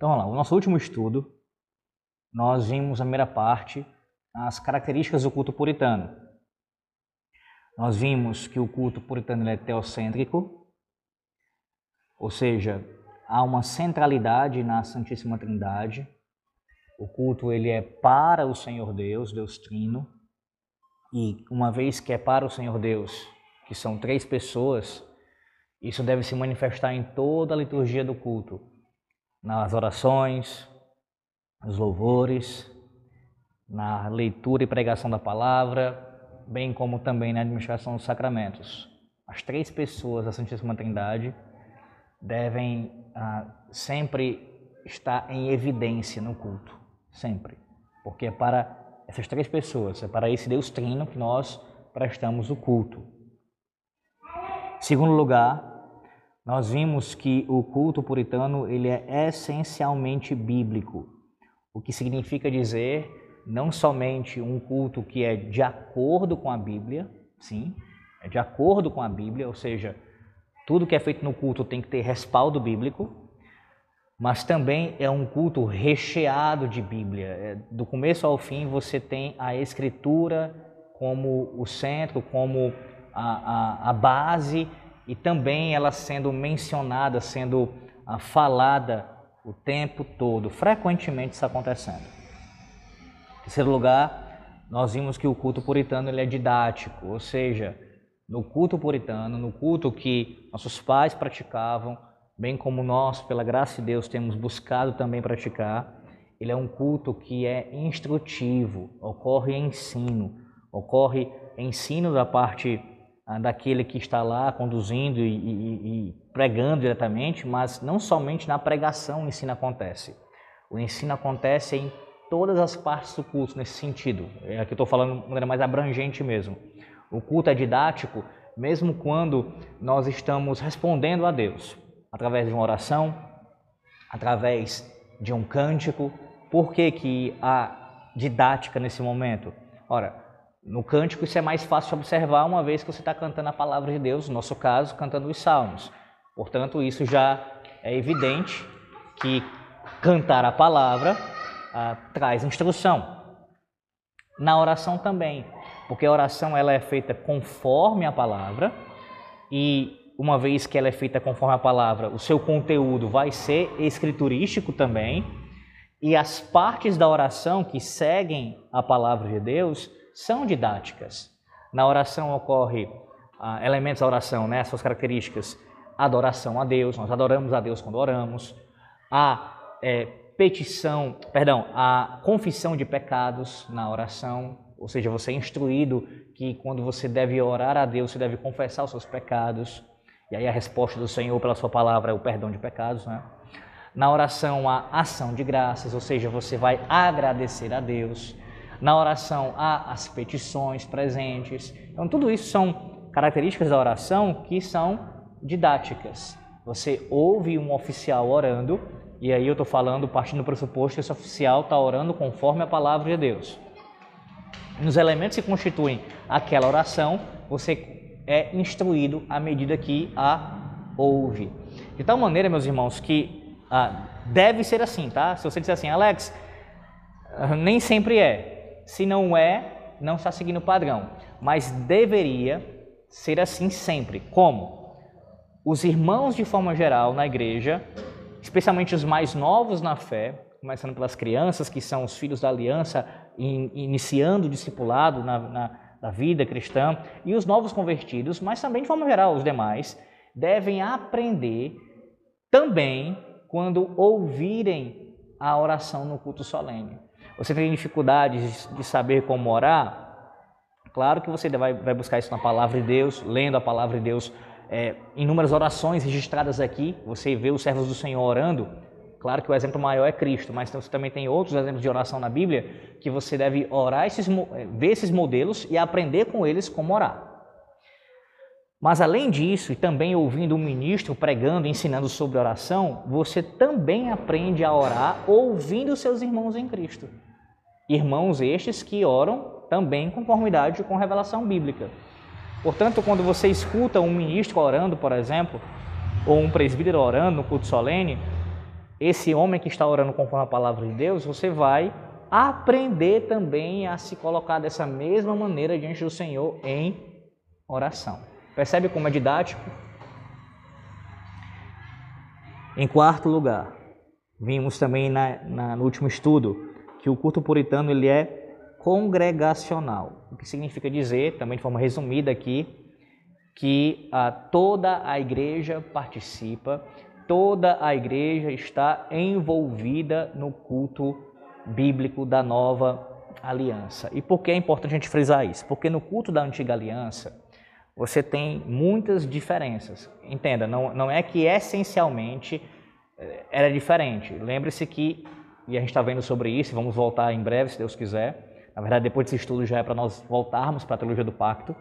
Então vamos lá, o nosso último estudo, nós vimos a primeira parte, as características do culto puritano. Nós vimos que o culto puritano é teocêntrico, ou seja, há uma centralidade na Santíssima Trindade. O culto ele é para o Senhor Deus, Deus Trino, e uma vez que é para o Senhor Deus, que são três pessoas, isso deve se manifestar em toda a liturgia do culto, nas orações, nos louvores, na leitura e pregação da palavra, bem como também na administração dos sacramentos. As três pessoas da Santíssima Trindade devem ah, sempre estar em evidência no culto, sempre, porque é para essas três pessoas, é para esse Deus Trino que nós prestamos o culto. Segundo lugar, nós vimos que o culto puritano ele é essencialmente bíblico, o que significa dizer não somente um culto que é de acordo com a Bíblia, sim, é de acordo com a Bíblia, ou seja, tudo que é feito no culto tem que ter respaldo bíblico, mas também é um culto recheado de Bíblia. É, do começo ao fim você tem a Escritura como o centro, como a, a, a base e também ela sendo mencionada, sendo ah, falada o tempo todo, frequentemente isso acontecendo. Em terceiro lugar, nós vimos que o culto puritano ele é didático, ou seja, no culto puritano, no culto que nossos pais praticavam, bem como nós, pela graça de Deus, temos buscado também praticar, ele é um culto que é instrutivo, ocorre ensino, ocorre ensino da parte daquele que está lá conduzindo e, e, e, pregando diretamente, mas não somente na pregação o ensino acontece. O ensino acontece em todas as partes do culto nesse sentido. É aqui estou falando de maneira mais abrangente mesmo. O culto é didático, mesmo quando nós estamos respondendo a Deus, através de uma oração, através de um cântico. Por que, que há didática nesse momento? Ora, no cântico isso é mais fácil observar uma vez que você está cantando a palavra de Deus, no nosso caso, cantando os salmos. Portanto, isso já é evidente que cantar a palavra ah, traz instrução. Na oração também, porque a oração ela é feita conforme a palavra e uma vez que ela é feita conforme a palavra, o seu conteúdo vai ser escriturístico também e as partes da oração que seguem a palavra de Deus são didáticas. Na oração ocorre ah, elementos da oração, né, suas características, adoração a Deus, nós adoramos a Deus quando oramos, a é, petição, perdão, a confissão de pecados na oração, ou seja, você é instruído que quando você deve orar a Deus, você deve confessar os seus pecados, e aí a resposta do Senhor pela sua palavra é o perdão de pecados, né? Na oração, a ação de graças, ou seja, você vai agradecer a Deus. Na oração há as petições presentes. Então, tudo isso são características da oração que são didáticas. Você ouve um oficial orando, e aí eu estou falando, partindo do pressuposto que esse oficial está orando conforme a palavra de Deus. Nos elementos que constituem aquela oração, você é instruído à medida que a ouve. De tal maneira, meus irmãos, que ah, deve ser assim, tá? Se você disser assim, Alex, ah, nem sempre é. Se não é, não está seguindo o padrão. Mas deveria ser assim sempre. Como? Os irmãos, de forma geral, na igreja, especialmente os mais novos na fé, começando pelas crianças, que são os filhos da aliança, iniciando o discipulado na, na, na vida cristã, e os novos convertidos, mas também, de forma geral, os demais, devem aprender também quando ouvirem a oração no culto solene. Você tem dificuldades de saber como orar? Claro que você vai, vai buscar isso na palavra de Deus, lendo a palavra de Deus, é, inúmeras orações registradas aqui. Você vê os servos do Senhor orando. Claro que o exemplo maior é Cristo, mas você também tem outros exemplos de oração na Bíblia que você deve orar esses, é, ver esses modelos e aprender com eles como orar. Mas além disso, e também ouvindo um ministro pregando, ensinando sobre oração, você também aprende a orar ouvindo seus irmãos em Cristo. Irmãos estes que oram também em conformidade com a revelação bíblica. Portanto, quando você escuta um ministro orando, por exemplo, ou um presbítero orando no culto solene, esse homem que está orando conforme a palavra de Deus, você vai aprender também a se colocar dessa mesma maneira diante do Senhor em oração. Percebe como é didático? Em quarto lugar, vimos também na, na, no último estudo que o culto puritano ele é congregacional, o que significa dizer, também de forma resumida aqui, que ah, toda a igreja participa, toda a igreja está envolvida no culto bíblico da nova aliança. E por que é importante a gente frisar isso? Porque no culto da antiga aliança, você tem muitas diferenças. Entenda, não, não é que essencialmente eh, era diferente. Lembre-se que, e a gente está vendo sobre isso, vamos voltar em breve, se Deus quiser. Na verdade, depois desse estudo já é para nós voltarmos para a teologia do pacto.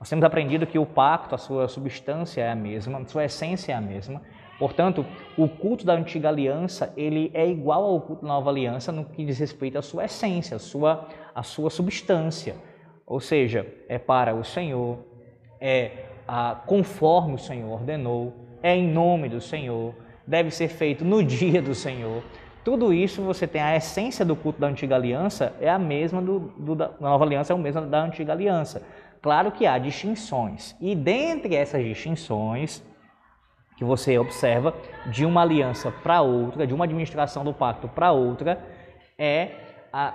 Nós temos aprendido que o pacto, a sua substância é a mesma, a sua essência é a mesma. Portanto, o culto da antiga aliança, ele é igual ao culto da nova aliança no que diz respeito à sua essência, à sua, à sua substância. Ou seja, é para o Senhor, é a, conforme o Senhor ordenou, é em nome do Senhor, deve ser feito no dia do Senhor. Tudo isso você tem a essência do culto da antiga aliança é a mesma do, do da nova aliança é o mesmo da antiga aliança. Claro que há distinções. E dentre essas distinções que você observa de uma aliança para outra, de uma administração do pacto para outra, é a,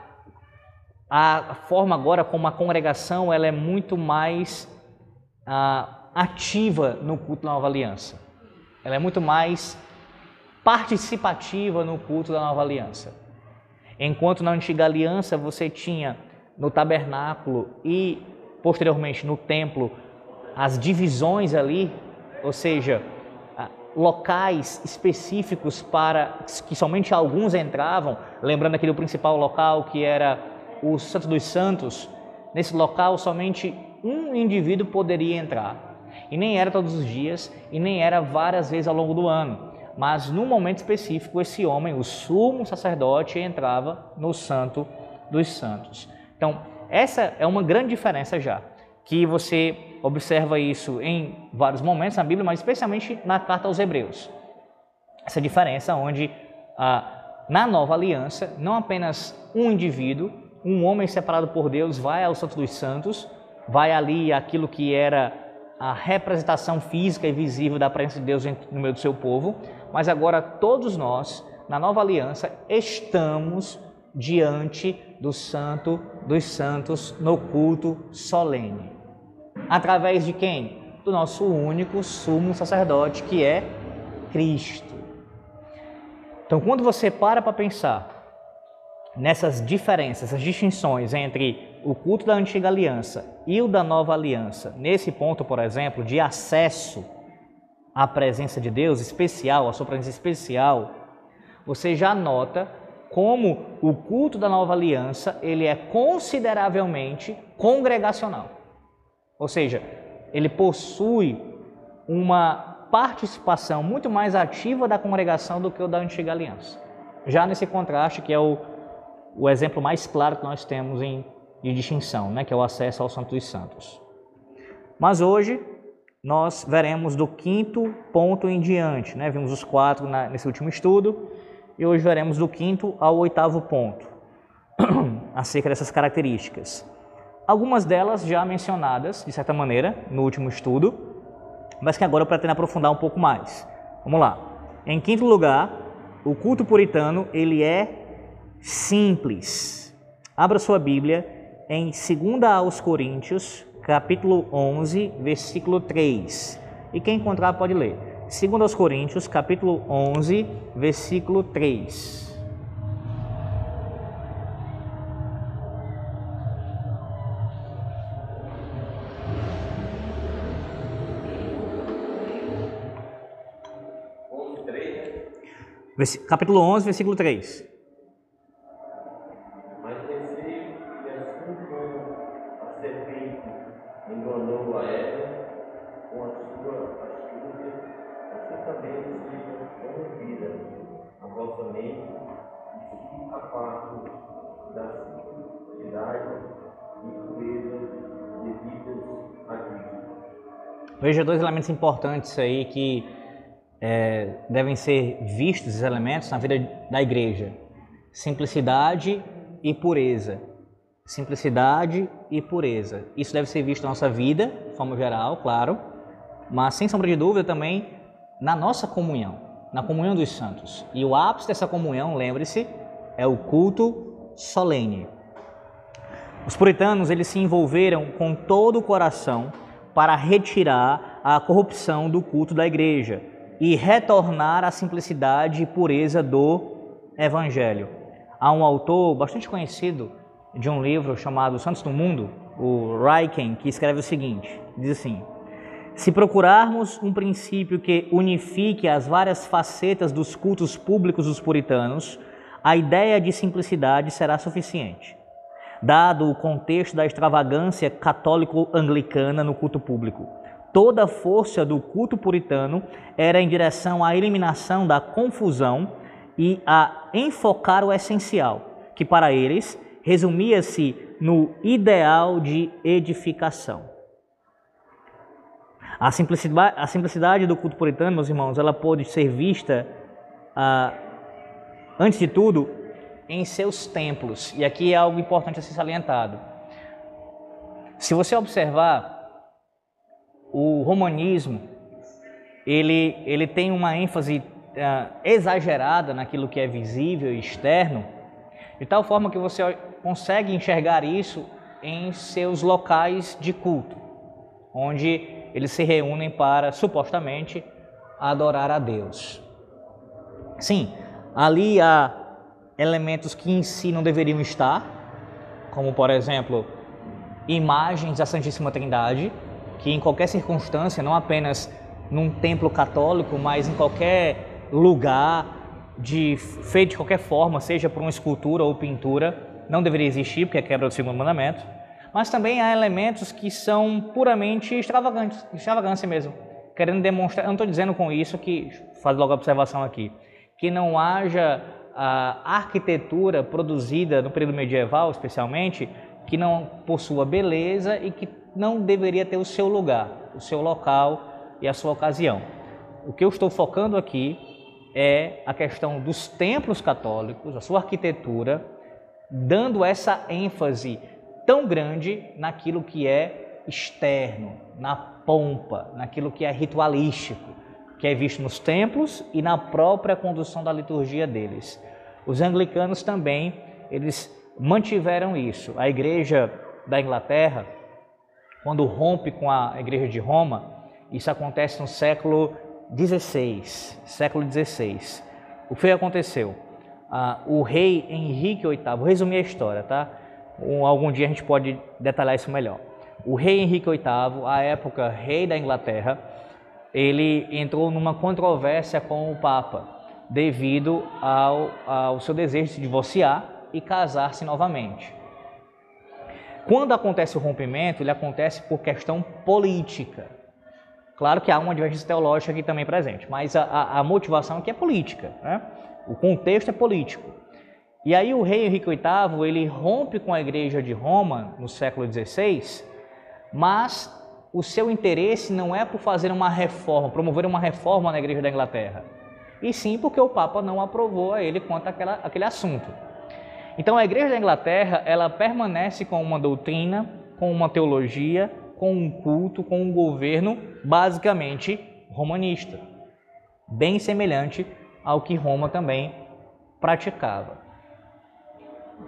a forma agora como a congregação ela é muito mais a, ativa no culto da nova aliança. Ela é muito mais participativa no culto da nova aliança. Enquanto na antiga aliança você tinha no tabernáculo e posteriormente no templo as divisões ali, ou seja, locais específicos para que somente alguns entravam, lembrando aquele principal local que era o Santo dos Santos, nesse local somente um indivíduo poderia entrar. E nem era todos os dias e nem era várias vezes ao longo do ano, mas num momento específico esse homem, o sumo sacerdote, entrava no Santo dos Santos. Então, essa é uma grande diferença já, que você observa isso em vários momentos na Bíblia, mas especialmente na carta aos Hebreus. Essa diferença onde ah, na nova aliança, não apenas um indivíduo, um homem separado por Deus vai ao Santo dos Santos, vai ali aquilo que era a representação física e visível da presença de Deus no meio do seu povo, mas agora todos nós, na nova aliança, estamos diante do Santo dos Santos no culto solene. Através de quem? Do nosso único sumo sacerdote, que é Cristo. Então, quando você para para pensar nessas diferenças, essas distinções entre o culto da antiga aliança e o da nova aliança, nesse ponto, por exemplo, de acesso à presença de Deus especial, à sua presença especial, você já nota como o culto da nova aliança ele é consideravelmente congregacional. Ou seja, ele possui uma participação muito mais ativa da congregação do que o da antiga aliança. Já nesse contraste, que é o, o exemplo mais claro que nós temos em, de distinção, né, que é o acesso ao Santo dos Santos. Mas hoje nós veremos do quinto ponto em diante, né? vimos os quatro na, nesse último estudo, e hoje veremos do quinto ao oitavo ponto, acerca dessas características. Algumas delas já mencionadas, de certa maneira, no último estudo, mas que agora eu pretendo aprofundar um pouco mais. Vamos lá. Em quinto lugar, o culto puritano, ele é simples. Abra sua Bíblia em 2 aos Coríntios, capítulo 11, versículo 3. E quem encontrar pode ler. 2 aos Coríntios, capítulo 11, versículo 3. Capítulo 11, versículo 3. Veja dois elementos importantes aí que é, devem ser vistos esses elementos na vida da igreja: simplicidade e pureza. Simplicidade e pureza. Isso deve ser visto na nossa vida, de forma geral, claro, mas sem sombra de dúvida também na nossa comunhão, na comunhão dos santos. E o ápice dessa comunhão, lembre-se, é o culto solene. Os puritanos eles se envolveram com todo o coração para retirar a corrupção do culto da igreja e retornar à simplicidade e pureza do evangelho. Há um autor bastante conhecido de um livro chamado Santos do Mundo, o Raiken, que escreve o seguinte: diz assim: Se procurarmos um princípio que unifique as várias facetas dos cultos públicos dos puritanos, a ideia de simplicidade será suficiente dado o contexto da extravagância católico-anglicana no culto público. Toda a força do culto puritano era em direção à eliminação da confusão e a enfocar o essencial, que para eles resumia-se no ideal de edificação. A simplicidade, a simplicidade, do culto puritano, meus irmãos, ela pode ser vista, ah, antes de tudo, em seus templos. E aqui é algo importante a ser salientado. Se você observar, o romanismo ele, ele tem uma ênfase uh, exagerada naquilo que é visível e externo, de tal forma que você consegue enxergar isso em seus locais de culto, onde eles se reúnem para supostamente adorar a Deus. Sim, ali há elementos que em si não deveriam estar, como por exemplo, imagens da Santíssima Trindade, que em qualquer circunstância, não apenas num templo católico, mas em qualquer lugar de feito de qualquer forma, seja por uma escultura ou pintura, não deveria existir, porque é quebra do segundo mandamento. Mas também há elementos que são puramente extravagantes, extravagância mesmo, querendo demonstrar. Eu não estou dizendo com isso que faz logo a observação aqui, que não haja a arquitetura produzida no período medieval, especialmente, que não possua beleza e que não deveria ter o seu lugar, o seu local e a sua ocasião. O que eu estou focando aqui é a questão dos templos católicos, a sua arquitetura, dando essa ênfase tão grande naquilo que é externo, na pompa, naquilo que é ritualístico, que é visto nos templos e na própria condução da liturgia deles. Os anglicanos também, eles mantiveram isso. A igreja da Inglaterra, quando rompe com a igreja de Roma, isso acontece no século XVI, século XVI. O que aconteceu? Ah, o rei Henrique VIII, vou resumir a história, tá? Um, algum dia a gente pode detalhar isso melhor. O rei Henrique VIII, à época rei da Inglaterra, ele entrou numa controvérsia com o Papa devido ao, ao seu desejo de se divorciar e casar-se novamente. Quando acontece o rompimento, ele acontece por questão política. Claro que há uma divergência teológica aqui também presente, mas a, a, a motivação aqui é política. Né? O contexto é político. E aí o rei Henrique VIII ele rompe com a igreja de Roma no século XVI, mas o seu interesse não é por fazer uma reforma, promover uma reforma na igreja da Inglaterra e sim porque o Papa não aprovou a ele quanto àquela, àquele assunto. Então a Igreja da Inglaterra ela permanece com uma doutrina, com uma teologia, com um culto, com um governo basicamente romanista, bem semelhante ao que Roma também praticava.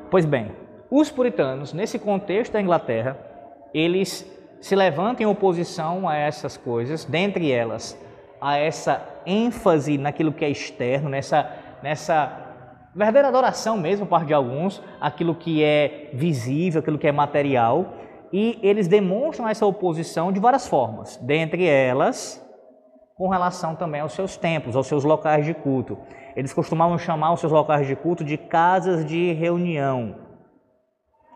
Pois bem, os puritanos, nesse contexto da Inglaterra, eles se levantam em oposição a essas coisas, dentre elas a essa ênfase naquilo que é externo, nessa, nessa verdadeira adoração mesmo, parte de alguns, aquilo que é visível, aquilo que é material, e eles demonstram essa oposição de várias formas, dentre elas com relação também aos seus templos, aos seus locais de culto. Eles costumavam chamar os seus locais de culto de casas de reunião.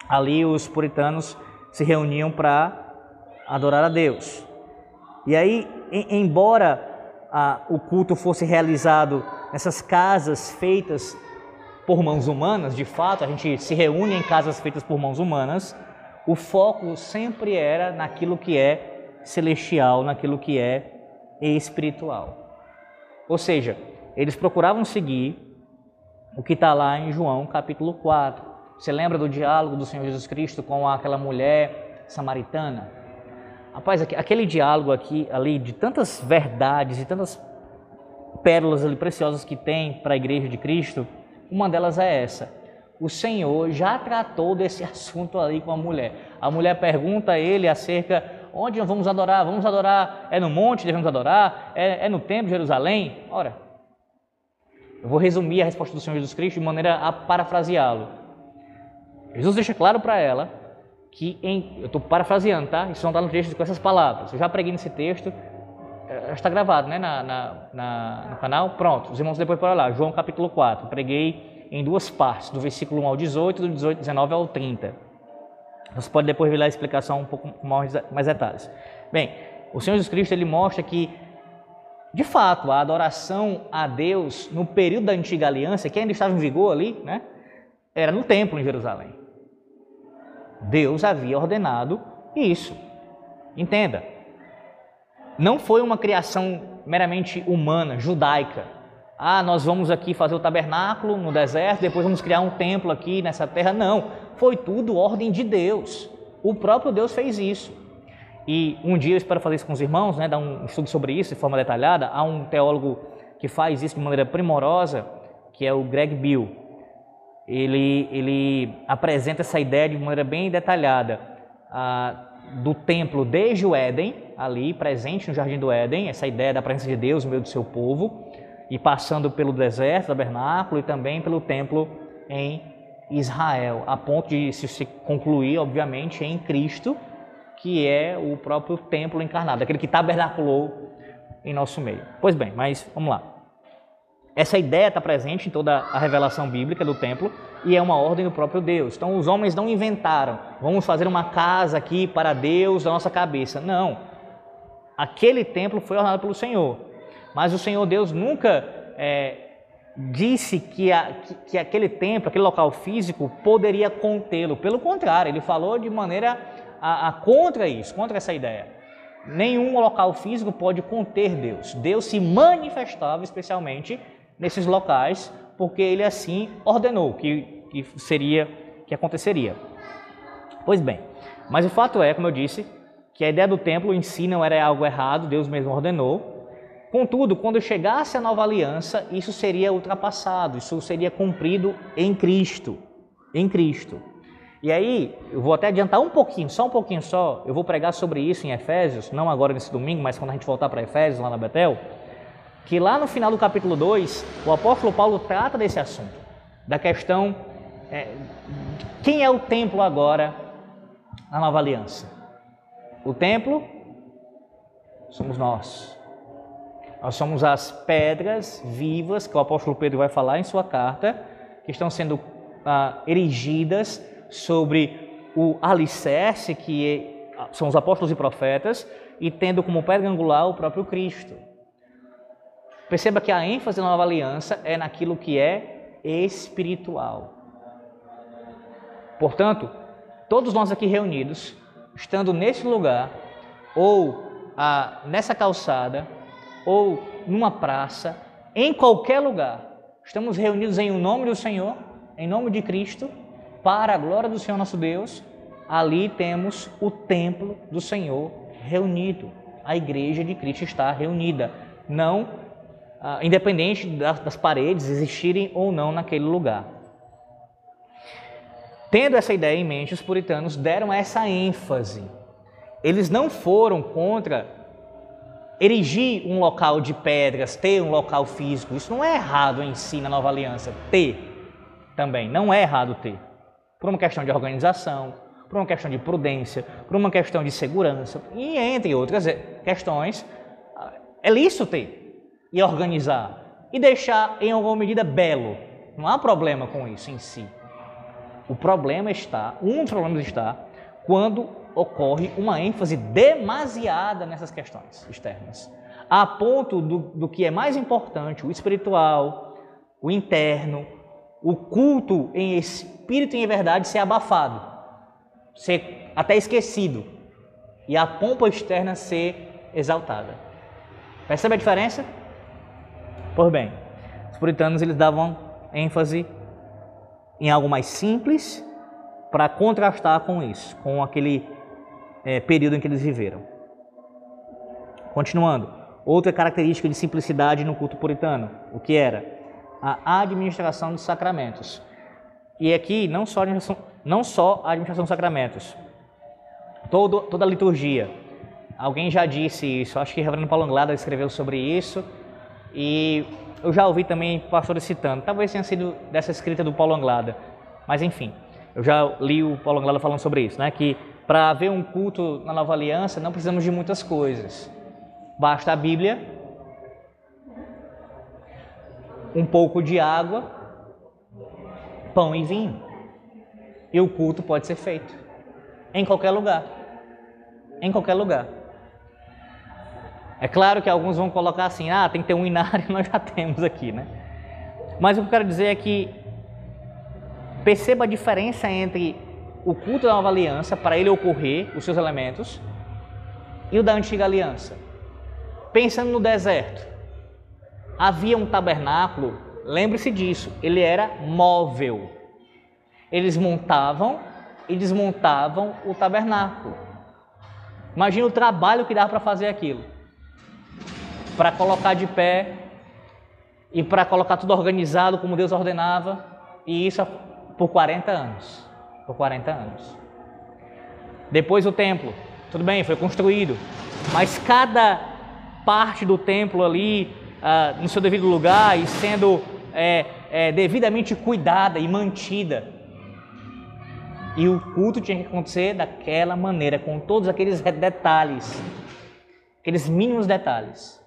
Ali os puritanos se reuniam para adorar a Deus. E aí, embora a, o culto fosse realizado nessas casas feitas por mãos humanas, de fato, a gente se reúne em casas feitas por mãos humanas, o foco sempre era naquilo que é celestial, naquilo que é espiritual. Ou seja, eles procuravam seguir o que está lá em João capítulo 4. Você lembra do diálogo do Senhor Jesus Cristo com aquela mulher samaritana? Rapaz, aquele diálogo aqui, ali, de tantas verdades e tantas pérolas ali preciosas que tem para a igreja de Cristo, uma delas é essa. O Senhor já tratou desse assunto ali com a mulher. A mulher pergunta a ele acerca onde nós vamos adorar? Vamos adorar? É no monte devemos adorar? É, é no templo de Jerusalém? Ora, eu vou resumir a resposta do Senhor Jesus Cristo de maneira a parafraseá-lo. Jesus deixa claro para ela que, em, eu estou parafraseando, tá? Isso não está no texto com essas palavras. Eu já preguei nesse texto, é, está gravado né, na, na, na, no canal. Pronto, os irmãos depois podem lá, João capítulo 4. Preguei em duas partes, do versículo 1 ao 18, do 18, 19 ao 30. Você pode depois ver lá a explicação um pouco mais, mais detalhes. Bem, o Senhor Jesus Cristo ele mostra que, de fato, a adoração a Deus no período da antiga aliança, que ainda estava em vigor ali, né, era no templo em Jerusalém. Deus havia ordenado isso. Entenda, não foi uma criação meramente humana, judaica. Ah, nós vamos aqui fazer o tabernáculo no deserto, depois vamos criar um templo aqui nessa terra. Não, foi tudo ordem de Deus. O próprio Deus fez isso. E um dia eu espero fazer isso com os irmãos, né, dar um estudo sobre isso de forma detalhada. Há um teólogo que faz isso de maneira primorosa, que é o Greg Bill. Ele, ele apresenta essa ideia de maneira bem detalhada. Ah, do templo desde o Éden, ali presente no jardim do Éden, essa ideia da presença de Deus no meio do seu povo, e passando pelo deserto, tabernáculo e também pelo templo em Israel, a ponto de se concluir, obviamente, em Cristo, que é o próprio templo encarnado, aquele que tabernaculou em nosso meio. Pois bem, mas vamos lá. Essa ideia está presente em toda a revelação bíblica do templo e é uma ordem do próprio Deus. Então os homens não inventaram, vamos fazer uma casa aqui para Deus da nossa cabeça. Não. Aquele templo foi ordenado pelo Senhor. Mas o Senhor Deus nunca é, disse que, a, que, que, aquele templo, aquele local físico, poderia contê-lo. Pelo contrário, ele falou de maneira a, a contra isso, contra essa ideia. Nenhum local físico pode conter Deus. Deus se manifestava especialmente nesses locais, porque ele assim ordenou que, que seria, que aconteceria. Pois bem, mas o fato é, como eu disse, que a ideia do templo em si não era algo errado, Deus mesmo ordenou. Contudo, quando chegasse a nova aliança, isso seria ultrapassado, isso seria cumprido em Cristo, em Cristo. E aí, eu vou até adiantar um pouquinho, só um pouquinho só, eu vou pregar sobre isso em Efésios, não agora nesse domingo, mas quando a gente voltar para Efésios, lá na Betel, que lá no final do capítulo 2, o apóstolo Paulo trata desse assunto, da questão é, quem é o templo agora na nova aliança. O templo somos nós. Nós somos as pedras vivas que o apóstolo Pedro vai falar em sua carta, que estão sendo ah, erigidas sobre o alicerce que é, são os apóstolos e profetas, e tendo como pedra angular o próprio Cristo. Perceba que a ênfase da nova aliança é naquilo que é espiritual. Portanto, todos nós aqui reunidos, estando nesse lugar, ou ah, nessa calçada, ou numa praça, em qualquer lugar, estamos reunidos em nome do Senhor, em nome de Cristo, para a glória do Senhor nosso Deus. Ali temos o templo do Senhor reunido. A igreja de Cristo está reunida. Não ah, independente das, das paredes existirem ou não naquele lugar. Tendo essa ideia em mente, os puritanos deram essa ênfase. Eles não foram contra erigir um local de pedras, ter um local físico. Isso não é errado em si na nova aliança. Ter também, não é errado ter. Por uma questão de organização, por uma questão de prudência, por uma questão de segurança e entre outras questões, é lícito ter e organizar e deixar em alguma medida belo. Não há problema com isso em si. O problema está, um dos problemas está quando ocorre uma ênfase demasiada nessas questões externas, a ponto do, do que é mais importante, o espiritual, o interno, o culto em espírito e em verdade ser abafado, ser até esquecido e a pompa externa ser exaltada. Percebe a diferença? Pois bem, os puritanos eles davam ênfase em algo mais simples para contrastar com isso, com aquele é, período em que eles viveram. Continuando, outra característica de simplicidade no culto puritano, o que era? A administração dos sacramentos. E aqui, não só a administração, não só a administração dos sacramentos, todo, toda a liturgia. Alguém já disse isso, acho que o reverendo Paulo Anglada escreveu sobre isso, e eu já ouvi também pastores citando, talvez tenha sido dessa escrita do Paulo Anglada, mas enfim, eu já li o Paulo Anglada falando sobre isso, né? que para haver um culto na nova aliança não precisamos de muitas coisas. Basta a Bíblia, um pouco de água, pão e vinho. E o culto pode ser feito em qualquer lugar. Em qualquer lugar. É claro que alguns vão colocar assim, ah, tem que ter um inário, nós já temos aqui, né? Mas o que eu quero dizer é que perceba a diferença entre o culto da nova aliança, para ele ocorrer, os seus elementos, e o da antiga aliança. Pensando no deserto, havia um tabernáculo, lembre-se disso, ele era móvel. Eles montavam e desmontavam o tabernáculo. Imagina o trabalho que dava para fazer aquilo para colocar de pé e para colocar tudo organizado como Deus ordenava, e isso por 40 anos. Por 40 anos. Depois o templo, tudo bem, foi construído, mas cada parte do templo ali, ah, no seu devido lugar e sendo é, é, devidamente cuidada e mantida. E o culto tinha que acontecer daquela maneira, com todos aqueles detalhes, aqueles mínimos detalhes.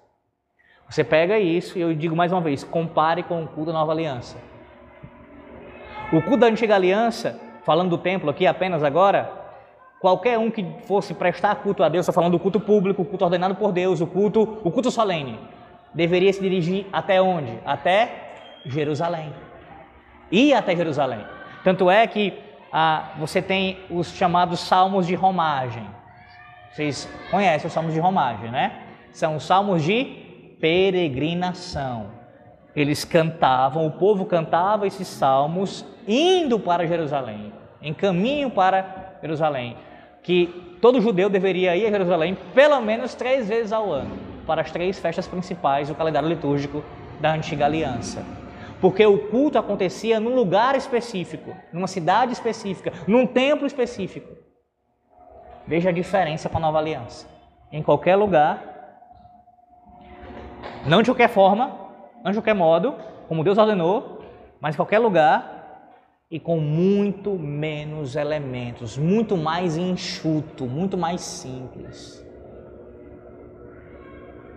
Você pega isso e eu digo mais uma vez, compare com o culto da nova aliança. O culto da antiga aliança, falando do templo aqui apenas agora, qualquer um que fosse prestar culto a Deus, estou falando do culto público, o culto ordenado por Deus, o culto, o culto solene, deveria se dirigir até onde? Até Jerusalém. Ir até Jerusalém. Tanto é que ah, você tem os chamados salmos de romagem. Vocês conhecem os salmos de romagem, né? São os salmos de peregrinação. Eles cantavam, o povo cantava esses salmos indo para Jerusalém, em caminho para Jerusalém, que todo judeu deveria ir a Jerusalém pelo menos três vezes ao ano, para as três festas principais do calendário litúrgico da antiga aliança. Porque o culto acontecia num lugar específico, numa cidade específica, num templo específico. Veja a diferença com a nova aliança. Em qualquer lugar, não de qualquer forma, não de qualquer modo, como Deus ordenou, mas em qualquer lugar e com muito menos elementos, muito mais enxuto, muito mais simples.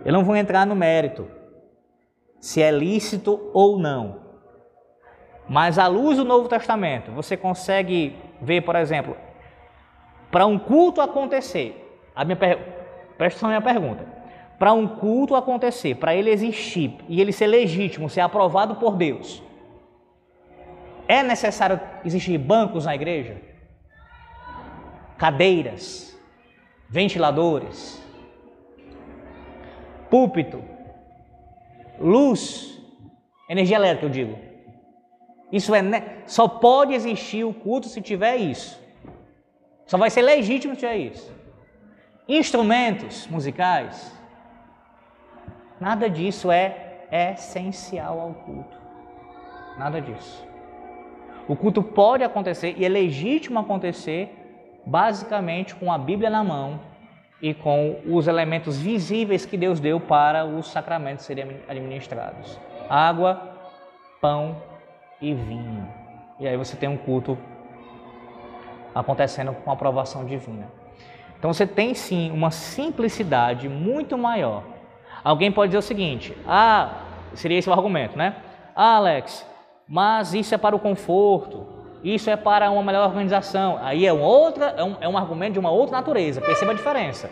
Eu não vou entrar no mérito se é lícito ou não. Mas à luz do Novo Testamento, você consegue ver, por exemplo, para um culto acontecer, a minha per... presta atenção na minha pergunta para um culto acontecer, para ele existir e ele ser legítimo, ser aprovado por Deus, é necessário existir bancos na igreja? Cadeiras, ventiladores, púlpito, luz, energia elétrica, eu digo. Isso é só pode existir o culto se tiver isso. Só vai ser legítimo se tiver isso. Instrumentos musicais, Nada disso é essencial ao culto. Nada disso. O culto pode acontecer e é legítimo acontecer basicamente com a Bíblia na mão e com os elementos visíveis que Deus deu para os sacramentos serem administrados: água, pão e vinho. E aí você tem um culto acontecendo com aprovação divina. Então você tem sim uma simplicidade muito maior Alguém pode dizer o seguinte: ah, seria esse o argumento, né? Ah, Alex, mas isso é para o conforto, isso é para uma melhor organização. Aí é, outra, é, um, é um argumento de uma outra natureza, perceba a diferença.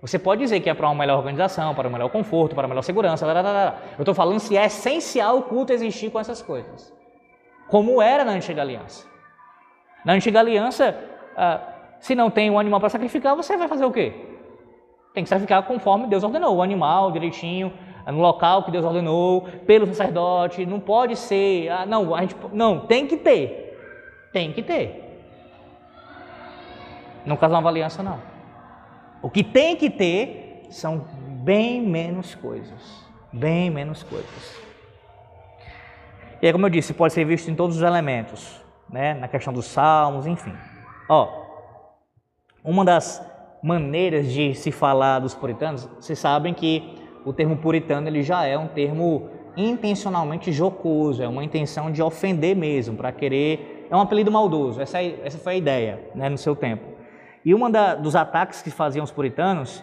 Você pode dizer que é para uma melhor organização, para um melhor conforto, para uma melhor segurança. Blá, blá, blá. Eu estou falando se é essencial o culto existir com essas coisas. Como era na antiga aliança. Na antiga aliança, ah, se não tem um animal para sacrificar, você vai fazer o quê? Tem que sacrificar conforme Deus ordenou, o animal direitinho, no local que Deus ordenou, pelo sacerdote, não pode ser, ah, não, a gente, não, tem que ter, tem que ter. No caso de uma aliança, não. O que tem que ter são bem menos coisas, bem menos coisas. E aí, como eu disse, pode ser visto em todos os elementos, né? na questão dos salmos, enfim. Ó, uma das maneiras de se falar dos puritanos, vocês sabem que o termo puritano ele já é um termo intencionalmente jocoso, é uma intenção de ofender mesmo, para querer. É um apelido maldoso, essa, é, essa foi a ideia né, no seu tempo. E um dos ataques que faziam os puritanos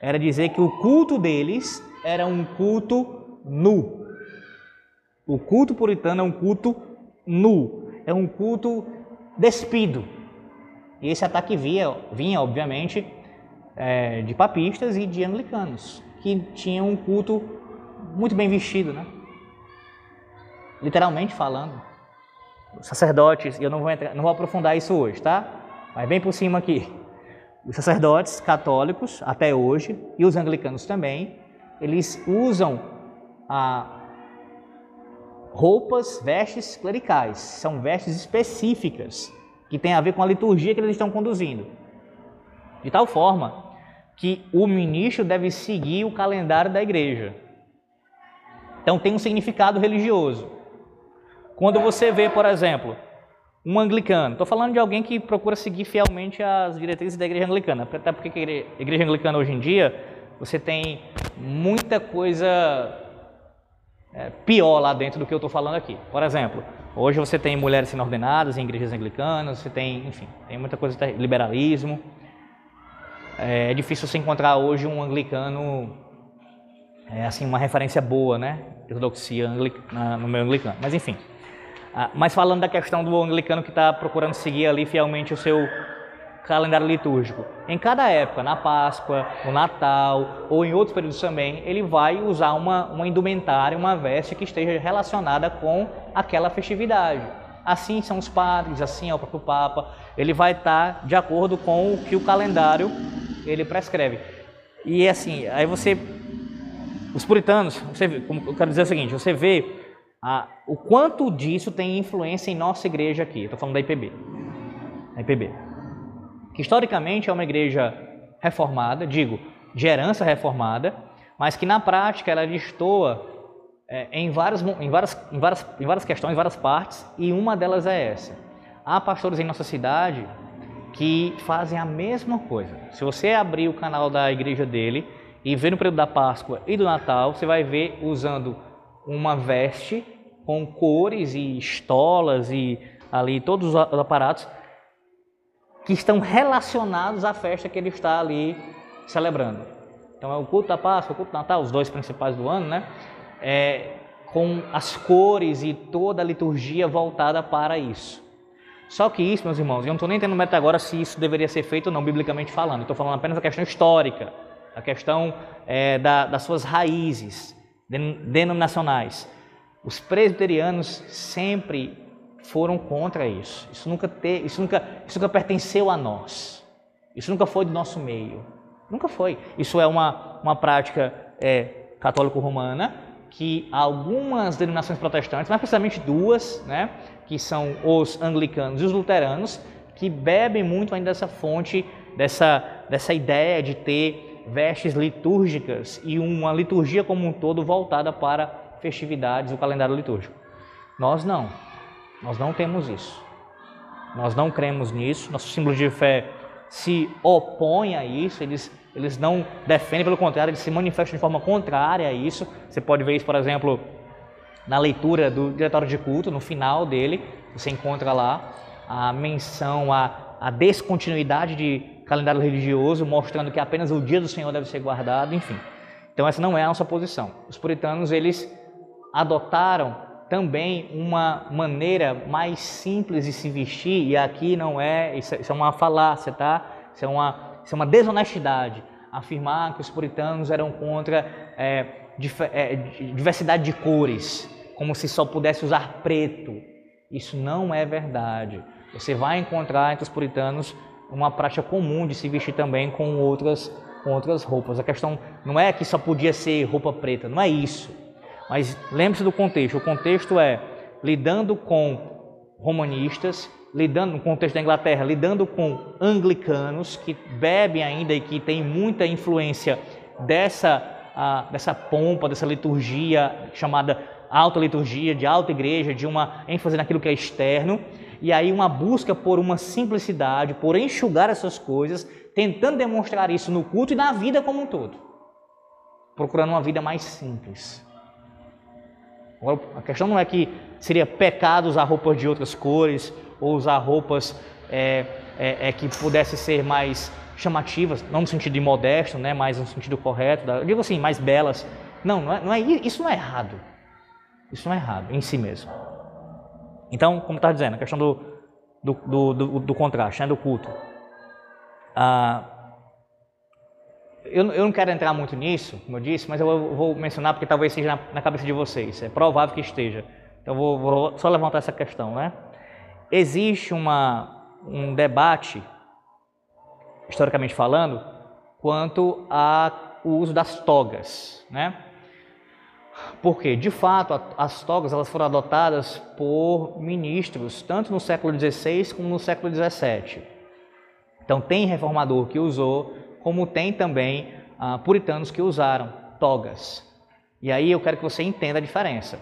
era dizer que o culto deles era um culto nu. O culto puritano é um culto nu, é um culto despido. E esse ataque vinha, vinha obviamente, é, de papistas e de anglicanos, que tinham um culto muito bem vestido, né? Literalmente falando. Os sacerdotes, eu não vou, entrar, não vou aprofundar isso hoje, tá? Mas bem por cima aqui. Os sacerdotes católicos, até hoje, e os anglicanos também, eles usam a roupas, vestes clericais. São vestes específicas que têm a ver com a liturgia que eles estão conduzindo. De tal forma que o ministro deve seguir o calendário da igreja. Então tem um significado religioso. Quando você vê, por exemplo, um anglicano, estou falando de alguém que procura seguir fielmente as diretrizes da igreja anglicana, até porque a igreja anglicana hoje em dia você tem muita coisa é, pior lá dentro do que eu estou falando aqui. Por exemplo, hoje você tem mulheres sendo ordenadas em igrejas anglicanas, você tem, enfim, tem muita coisa liberalismo. É, é difícil você encontrar hoje um anglicano, é, assim, uma referência boa, né? Ortodoxia no meio anglicano. Mas enfim. Ah, mas falando da questão do anglicano que está procurando seguir ali fielmente o seu calendário litúrgico. Em cada época, na Páscoa, no Natal ou em outros períodos também, ele vai usar uma, uma indumentária, uma veste que esteja relacionada com aquela festividade. Assim são os padres, assim é o próprio Papa. Ele vai estar de acordo com o que o calendário ele prescreve. E assim, aí você, os puritanos, você, eu quero dizer o seguinte, você vê a, o quanto disso tem influência em nossa igreja aqui. Estou falando da IPB. A IPB. Que historicamente é uma igreja reformada, digo, de herança reformada, mas que na prática ela destoa é, em, várias, em, várias, em, várias, em várias questões, em várias partes, e uma delas é essa. Há pastores em nossa cidade que fazem a mesma coisa. Se você abrir o canal da igreja dele e ver no período da Páscoa e do Natal, você vai ver usando uma veste com cores e estolas e ali todos os aparatos que estão relacionados à festa que ele está ali celebrando. Então é o culto da Páscoa, o culto do Natal, os dois principais do ano, né? É, com as cores e toda a liturgia voltada para isso. Só que isso, meus irmãos, eu não estou nem entendendo meta agora se isso deveria ser feito ou não, biblicamente falando. Estou falando apenas da questão histórica, a questão é, da, das suas raízes denominacionais. Os presbiterianos sempre foram contra isso. Isso nunca, te, isso, nunca, isso nunca pertenceu a nós. Isso nunca foi do nosso meio. Nunca foi. Isso é uma, uma prática é, católico-romana que algumas denominações protestantes, mais precisamente duas, né, que são os anglicanos e os luteranos, que bebem muito ainda dessa fonte, dessa, dessa ideia de ter vestes litúrgicas e uma liturgia como um todo voltada para festividades, o calendário litúrgico. Nós não. Nós não temos isso. Nós não cremos nisso. Nossos símbolos de fé se opõem a isso, eles, eles não defendem, pelo contrário, eles se manifestam de forma contrária a isso. Você pode ver isso, por exemplo, na leitura do diretório de culto, no final dele, você encontra lá a menção à, à descontinuidade de calendário religioso, mostrando que apenas o dia do Senhor deve ser guardado, enfim. Então essa não é a nossa posição. Os puritanos, eles adotaram também uma maneira mais simples de se vestir, e aqui não é, isso é uma falácia, tá? Isso é uma, isso é uma desonestidade, afirmar que os puritanos eram contra é, diversidade de cores, como se só pudesse usar preto. Isso não é verdade. Você vai encontrar entre os puritanos uma prática comum de se vestir também com outras com outras roupas. A questão não é que só podia ser roupa preta, não é isso. Mas lembre-se do contexto. O contexto é lidando com romanistas, lidando no contexto da Inglaterra, lidando com anglicanos que bebem ainda e que têm muita influência dessa, uh, dessa pompa, dessa liturgia chamada alta liturgia, de alta igreja, de uma ênfase naquilo que é externo, e aí uma busca por uma simplicidade, por enxugar essas coisas, tentando demonstrar isso no culto e na vida como um todo, procurando uma vida mais simples. Agora, a questão não é que seria pecado usar roupas de outras cores ou usar roupas é, é, é que pudessem ser mais chamativas, não no sentido de modesto, né, mas no sentido correto, eu digo assim, mais belas. Não, não é, não é, isso não é errado. Isso não é errado em si mesmo. Então, como está dizendo, a questão do, do, do, do, do contraste, né, do culto. Ah, eu, eu não quero entrar muito nisso, como eu disse, mas eu vou mencionar porque talvez seja na, na cabeça de vocês. É provável que esteja. Então, vou, vou só levantar essa questão. Né? Existe uma, um debate, historicamente falando, quanto ao uso das togas. Né? Porque, de fato, as togas elas foram adotadas por ministros, tanto no século XVI como no século XVII. Então, tem reformador que usou, como tem também ah, puritanos que usaram togas. E aí eu quero que você entenda a diferença.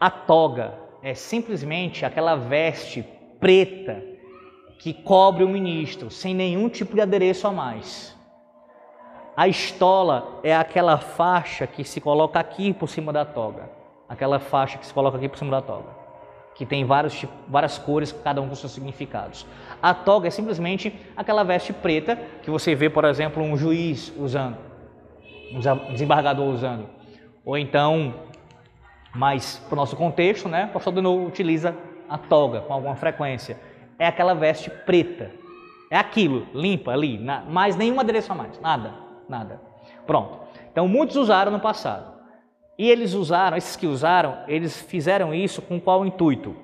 A toga é simplesmente aquela veste preta que cobre o ministro, sem nenhum tipo de adereço a mais. A estola é aquela faixa que se coloca aqui por cima da toga. Aquela faixa que se coloca aqui por cima da toga. Que tem vários, várias cores, cada um com seus significados. A toga é simplesmente aquela veste preta que você vê, por exemplo, um juiz usando, um desembargador usando. Ou então, mais para o nosso contexto, né? o pastor Denou utiliza a toga com alguma frequência. É aquela veste preta. É aquilo, limpa ali, mais nenhum adereço a mais, nada nada. Pronto. Então muitos usaram no passado. E eles usaram, esses que usaram, eles fizeram isso com qual intuito?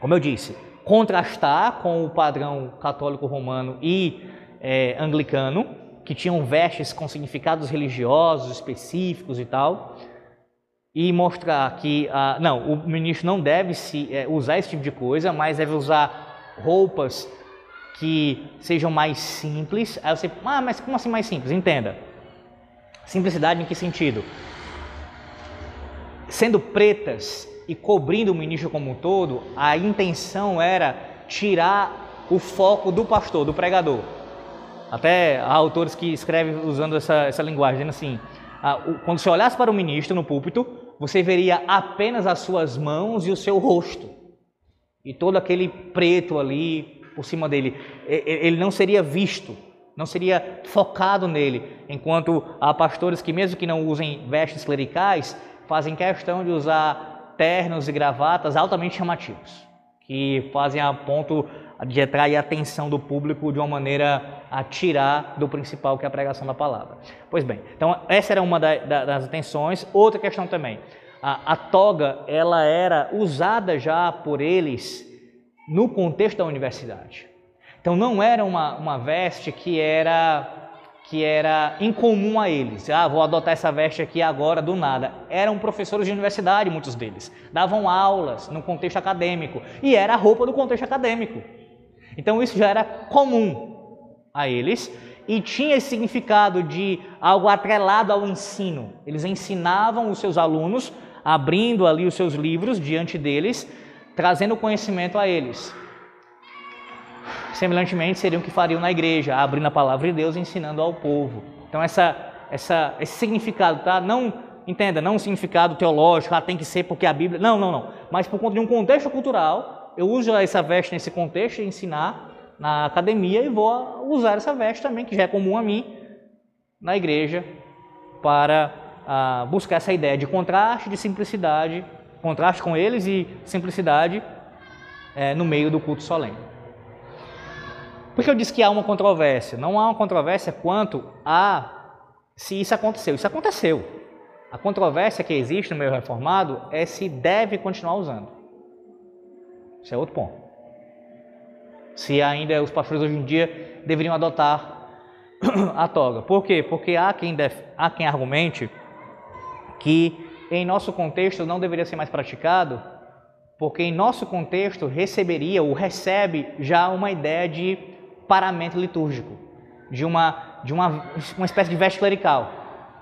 Como eu disse, contrastar com o padrão católico romano e é, anglicano, que tinham vestes com significados religiosos específicos e tal, e mostrar que ah, não, o ministro não deve se, é, usar esse tipo de coisa, mas deve usar roupas que sejam mais simples. Aí você, ah, mas como assim mais simples? Entenda. Simplicidade em que sentido? Sendo pretas e cobrindo o ministro como um todo, a intenção era tirar o foco do pastor, do pregador. Até há autores que escrevem usando essa, essa linguagem, dizendo assim: ah, quando você olhasse para o ministro no púlpito, você veria apenas as suas mãos e o seu rosto. E todo aquele preto ali, por cima dele, ele não seria visto, não seria focado nele, enquanto há pastores que, mesmo que não usem vestes clericais, fazem questão de usar ternos e gravatas altamente chamativos, que fazem a ponto de atrair a atenção do público de uma maneira a tirar do principal que é a pregação da palavra. Pois bem, então essa era uma da, da, das atenções. Outra questão também, a, a toga ela era usada já por eles no contexto da universidade. Então não era uma, uma veste que era que era incomum a eles. Ah, vou adotar essa veste aqui agora do nada. Eram professores de universidade, muitos deles. Davam aulas no contexto acadêmico e era a roupa do contexto acadêmico. Então isso já era comum a eles e tinha esse significado de algo atrelado ao ensino. Eles ensinavam os seus alunos, abrindo ali os seus livros diante deles trazendo conhecimento a eles. Semelhantemente, seriam o que fariam na igreja, abrindo a palavra de Deus e ensinando ao povo. Então, essa, essa, esse significado, tá? Não, entenda, não um significado teológico, ah, tem que ser porque a Bíblia. Não, não, não. Mas por conta de um contexto cultural, eu uso essa veste nesse contexto e ensinar na academia e vou usar essa veste também, que já é comum a mim, na igreja, para ah, buscar essa ideia de contraste, de simplicidade contraste com eles e simplicidade é, no meio do culto solene. Por que eu disse que há uma controvérsia? Não há uma controvérsia quanto a se isso aconteceu. Isso aconteceu. A controvérsia que existe no meio reformado é se deve continuar usando. Isso é outro ponto. Se ainda os pastores hoje em dia deveriam adotar a toga. Por quê? Porque há quem, def... há quem argumente que em nosso contexto não deveria ser mais praticado, porque em nosso contexto receberia ou recebe já uma ideia de paramento litúrgico, de uma, de uma, uma espécie de veste clerical,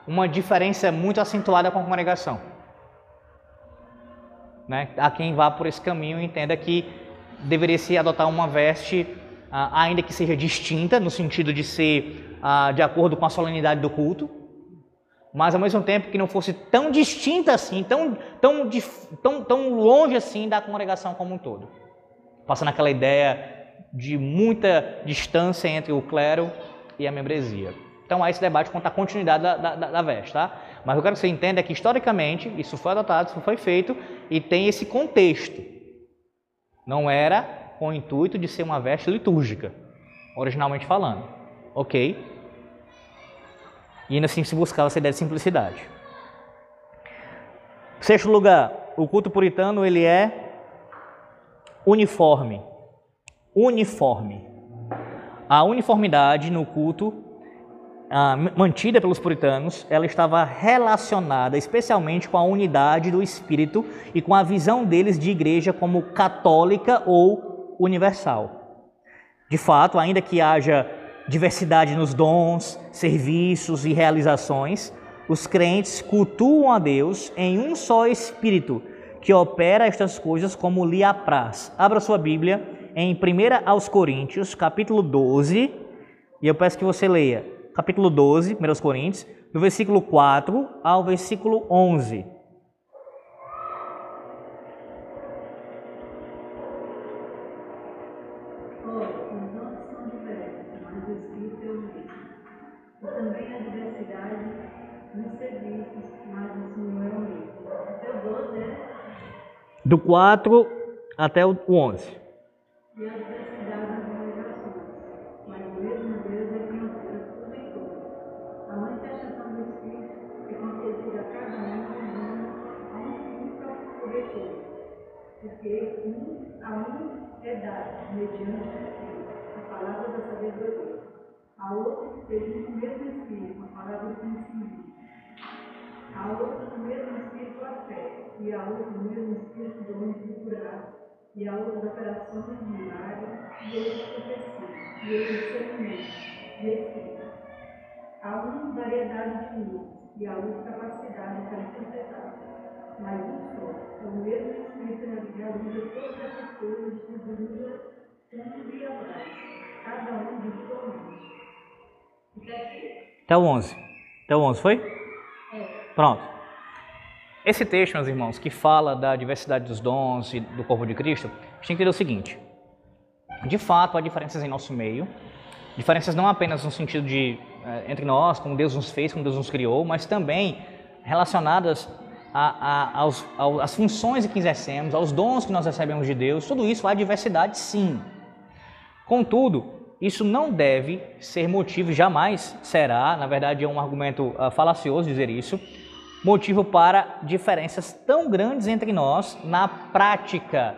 uma diferença muito acentuada com a congregação. Né? Há quem vá por esse caminho entenda que deveria se adotar uma veste, ah, ainda que seja distinta, no sentido de ser ah, de acordo com a solenidade do culto, mas ao mesmo tempo que não fosse tão distinta assim, tão, tão, tão, tão longe assim da congregação como um todo. Passando aquela ideia de muita distância entre o clero e a membresia. Então há esse debate quanto à continuidade da, da, da veste, tá? Mas eu quero que você entenda que historicamente isso foi adotado, isso foi feito e tem esse contexto. Não era com o intuito de ser uma veste litúrgica, originalmente falando. Ok? E ainda assim se buscava essa ideia de simplicidade. Sexto lugar, o culto puritano ele é uniforme. Uniforme. A uniformidade no culto mantida pelos puritanos, ela estava relacionada especialmente com a unidade do espírito e com a visão deles de igreja como católica ou universal. De fato, ainda que haja diversidade nos dons, serviços e realizações, os crentes cultuam a Deus em um só Espírito, que opera estas coisas como lhe apraz. Abra sua Bíblia em 1 aos Coríntios, capítulo 12, e eu peço que você leia, capítulo 12, 1 aos Coríntios, do versículo 4 ao versículo 11. Do 4 até o 11. E mas mesmo Deus é. A manifestação do Espírito é concedida a cada um a um um a um é dado, mediante o Espírito, a palavra da sabedoria. A mesmo Espírito, a palavra do. A o mesmo Espírito, a fé e a outra o mesmo espírito do homem de curar, e a outra operações de milagre, e outra profecia, e outra discernimento, e etc. Há uma variedade de luz, e a outra capacidade para interpretar, mas um só, é o mesmo espírito que realiza todas essas coisas, distribuindo tanto e abraço, cada um de sua luz. Até o 11. Até o 11, foi? É. Pronto. Esse texto, meus irmãos, que fala da diversidade dos dons e do corpo de Cristo, a gente tem que entender o seguinte: de fato, há diferenças em nosso meio, diferenças não apenas no sentido de é, entre nós, como Deus nos fez, como Deus nos criou, mas também relacionadas a, a, aos, às funções que exercemos, aos dons que nós recebemos de Deus, tudo isso há diversidade sim. Contudo, isso não deve ser motivo, jamais será, na verdade é um argumento uh, falacioso dizer isso, motivo para diferenças tão grandes entre nós na prática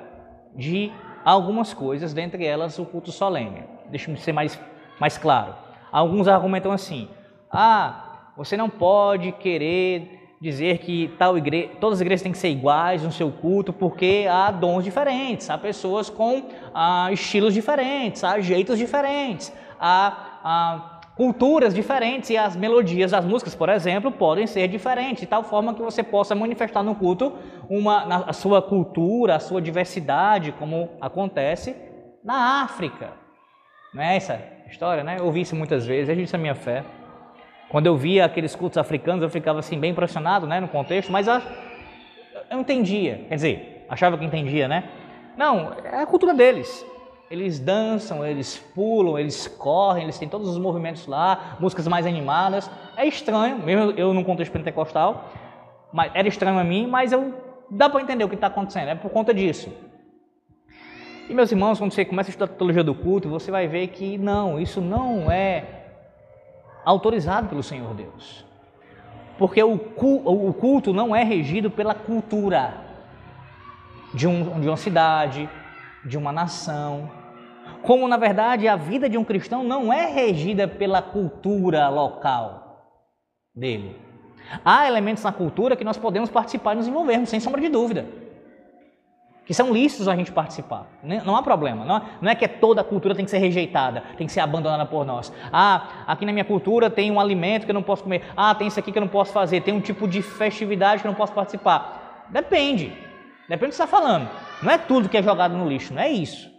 de algumas coisas, dentre elas o culto solene. Deixa-me ser mais, mais claro. Alguns argumentam assim: ah, você não pode querer dizer que tal igreja, todas as igrejas têm que ser iguais no seu culto, porque há dons diferentes, há pessoas com ah, estilos diferentes, há jeitos diferentes, há, há culturas diferentes e as melodias das músicas, por exemplo, podem ser diferentes, de tal forma que você possa manifestar no culto uma, a sua cultura, a sua diversidade, como acontece na África. Não é essa história, né? Eu ouvi isso muitas vezes, é isso a minha fé. Quando eu via aqueles cultos africanos, eu ficava assim bem impressionado, né, no contexto, mas eu, eu entendia, quer dizer, achava que entendia, né? Não, é a cultura deles. Eles dançam, eles pulam, eles correm, eles têm todos os movimentos lá, músicas mais animadas. É estranho, mesmo eu num contexto pentecostal, mas era estranho a mim, mas eu dá para entender o que está acontecendo, é por conta disso. E meus irmãos, quando você começa a estudar a teologia do culto, você vai ver que não, isso não é autorizado pelo Senhor Deus. Porque o culto não é regido pela cultura de, um, de uma cidade, de uma nação, como na verdade a vida de um cristão não é regida pela cultura local dele. Há elementos na cultura que nós podemos participar e nos envolvermos, sem sombra de dúvida. Que são lícitos a gente participar. Não há problema. Não, é que toda a cultura tem que ser rejeitada, tem que ser abandonada por nós. Ah, aqui na minha cultura tem um alimento que eu não posso comer. Ah, tem isso aqui que eu não posso fazer. Tem um tipo de festividade que eu não posso participar. Depende. Depende do que você está falando. Não é tudo que é jogado no lixo, não é isso.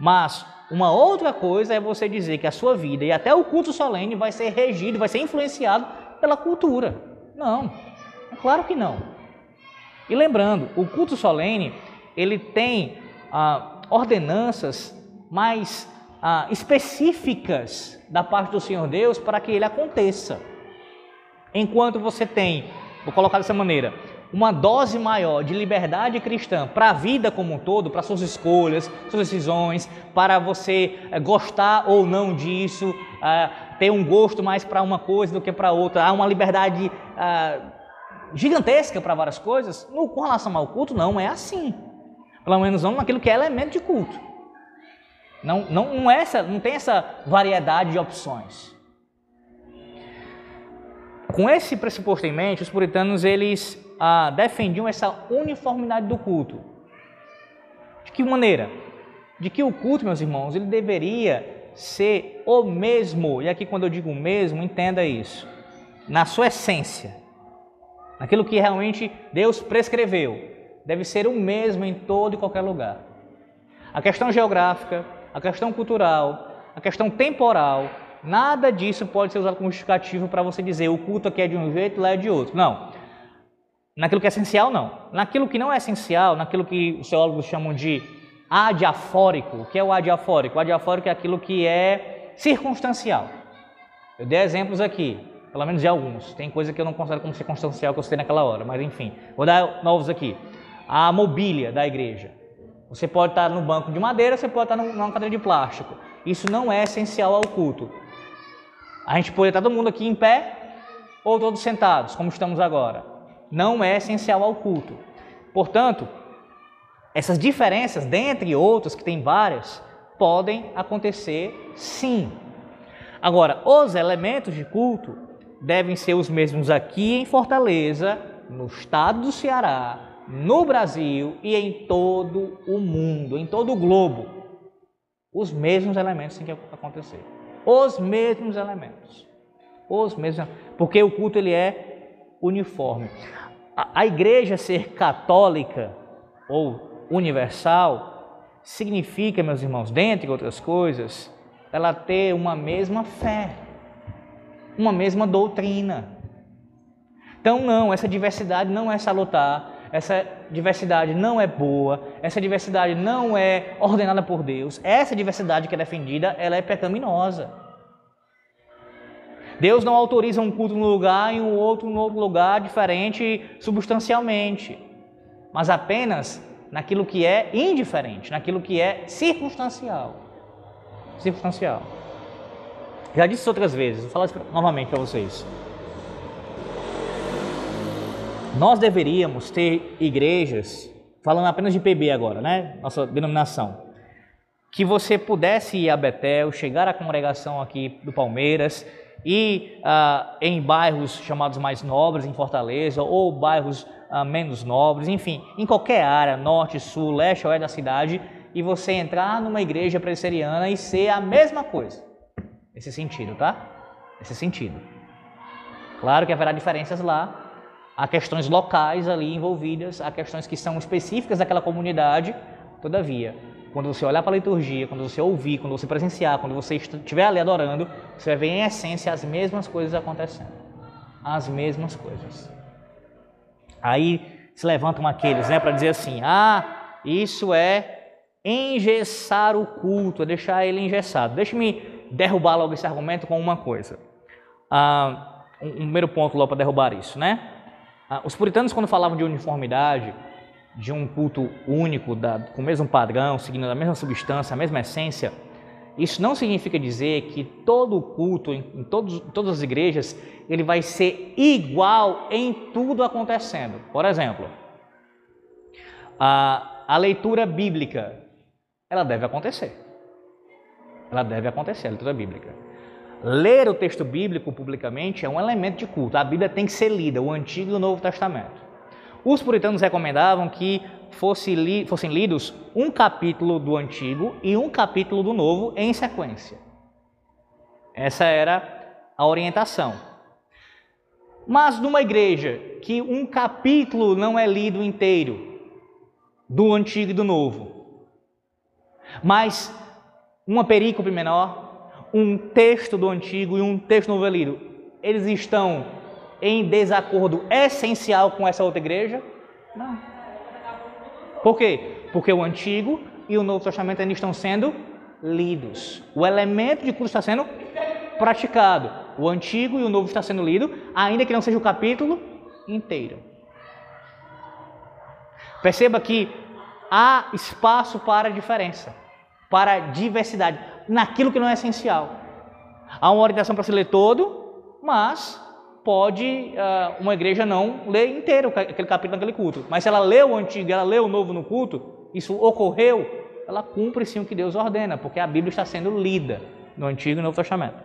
Mas uma outra coisa é você dizer que a sua vida e até o culto solene vai ser regido, vai ser influenciado pela cultura. Não, é claro que não. E lembrando, o culto solene ele tem ah, ordenanças mais ah, específicas da parte do Senhor Deus para que ele aconteça. Enquanto você tem, vou colocar dessa maneira, uma dose maior de liberdade cristã para a vida como um todo, para suas escolhas, suas decisões, para você eh, gostar ou não disso, uh, ter um gosto mais para uma coisa do que para outra, há uma liberdade uh, gigantesca para várias coisas. No, com relação ao culto, não é assim. Pelo menos não naquilo que é elemento de culto. Não, não, não, é essa, não tem essa variedade de opções. Com esse pressuposto em mente, os puritanos eles ah, defendiam essa uniformidade do culto. De que maneira? De que o culto, meus irmãos, ele deveria ser o mesmo, e aqui quando eu digo o mesmo, entenda isso, na sua essência, naquilo que realmente Deus prescreveu, deve ser o mesmo em todo e qualquer lugar. A questão geográfica, a questão cultural, a questão temporal, nada disso pode ser usado como justificativo para você dizer o culto aqui é de um jeito, lá é de outro. Não. Naquilo que é essencial, não. Naquilo que não é essencial, naquilo que os teólogos chamam de adiafórico. O que é o adiafórico? O adiafórico é aquilo que é circunstancial. Eu dei exemplos aqui, pelo menos de alguns. Tem coisa que eu não considero como circunstancial que eu citei naquela hora, mas enfim. Vou dar novos aqui. A mobília da igreja. Você pode estar no banco de madeira, você pode estar numa cadeira de plástico. Isso não é essencial ao culto. A gente pode estar todo mundo aqui em pé ou todos sentados, como estamos agora não é essencial ao culto. Portanto, essas diferenças, dentre outras, que tem várias, podem acontecer sim. Agora, os elementos de culto devem ser os mesmos aqui em Fortaleza, no estado do Ceará, no Brasil e em todo o mundo, em todo o globo. Os mesmos elementos têm que acontecer. Os mesmos elementos. Os mesmos, porque o culto ele é uniforme a, igreja ser católica ou universal significa, meus irmãos, dentre outras coisas, ela ter uma mesma fé, uma mesma doutrina. Então, não, essa diversidade não é salutar, essa diversidade não é boa, essa diversidade não é ordenada por Deus, essa diversidade que é defendida, ela é pecaminosa. Deus não autoriza um culto num lugar e um outro em outro lugar diferente substancialmente, mas apenas naquilo que é indiferente, naquilo que é circunstancial. Circunstancial. Já disse outras vezes, vou falar novamente para vocês. Nós deveríamos ter igrejas, falando apenas de PB agora, né? Nossa denominação. Que você pudesse ir a Betel, chegar à congregação aqui do Palmeiras e ah, em bairros chamados mais nobres, em Fortaleza, ou bairros ah, menos nobres, enfim, em qualquer área, norte, sul, leste, oeste da cidade, e você entrar numa igreja presbiteriana e ser a mesma coisa. Nesse sentido, tá? Nesse sentido. Claro que haverá diferenças lá, há questões locais ali envolvidas, há questões que são específicas daquela comunidade, todavia, quando você olhar para a liturgia, quando você ouvir, quando você presenciar, quando você estiver ali adorando, você vai ver em essência as mesmas coisas acontecendo. As mesmas coisas. Aí se levantam aqueles, né, para dizer assim: ah, isso é engessar o culto, é deixar ele engessado. Deixe-me derrubar logo esse argumento com uma coisa. Ah, um, um primeiro ponto logo para derrubar isso, né? Ah, os puritanos, quando falavam de uniformidade, de um culto único, da, com o mesmo padrão, seguindo a mesma substância, a mesma essência, isso não significa dizer que todo culto, em, em todos, todas as igrejas, ele vai ser igual em tudo acontecendo. Por exemplo, a, a leitura bíblica, ela deve acontecer. Ela deve acontecer, a leitura bíblica. Ler o texto bíblico publicamente é um elemento de culto. A Bíblia tem que ser lida, o Antigo e o Novo Testamento. Os puritanos recomendavam que fosse li, fossem lidos um capítulo do Antigo e um capítulo do Novo em sequência. Essa era a orientação. Mas numa igreja que um capítulo não é lido inteiro, do Antigo e do Novo, mas uma perícope menor, um texto do Antigo e um texto novo é lido, eles estão em desacordo essencial com essa outra igreja? Não. Por quê? Porque o Antigo e o Novo Testamento ainda estão sendo lidos. O elemento de culto está sendo praticado. O Antigo e o Novo está sendo lido, ainda que não seja o capítulo inteiro. Perceba que há espaço para diferença, para diversidade, naquilo que não é essencial. Há uma orientação para se ler todo, mas pode uh, uma igreja não ler inteiro aquele capítulo naquele culto. Mas se ela lê o antigo, ela lê o novo no culto, isso ocorreu, ela cumpre sim o que Deus ordena, porque a Bíblia está sendo lida no Antigo e Novo Testamento.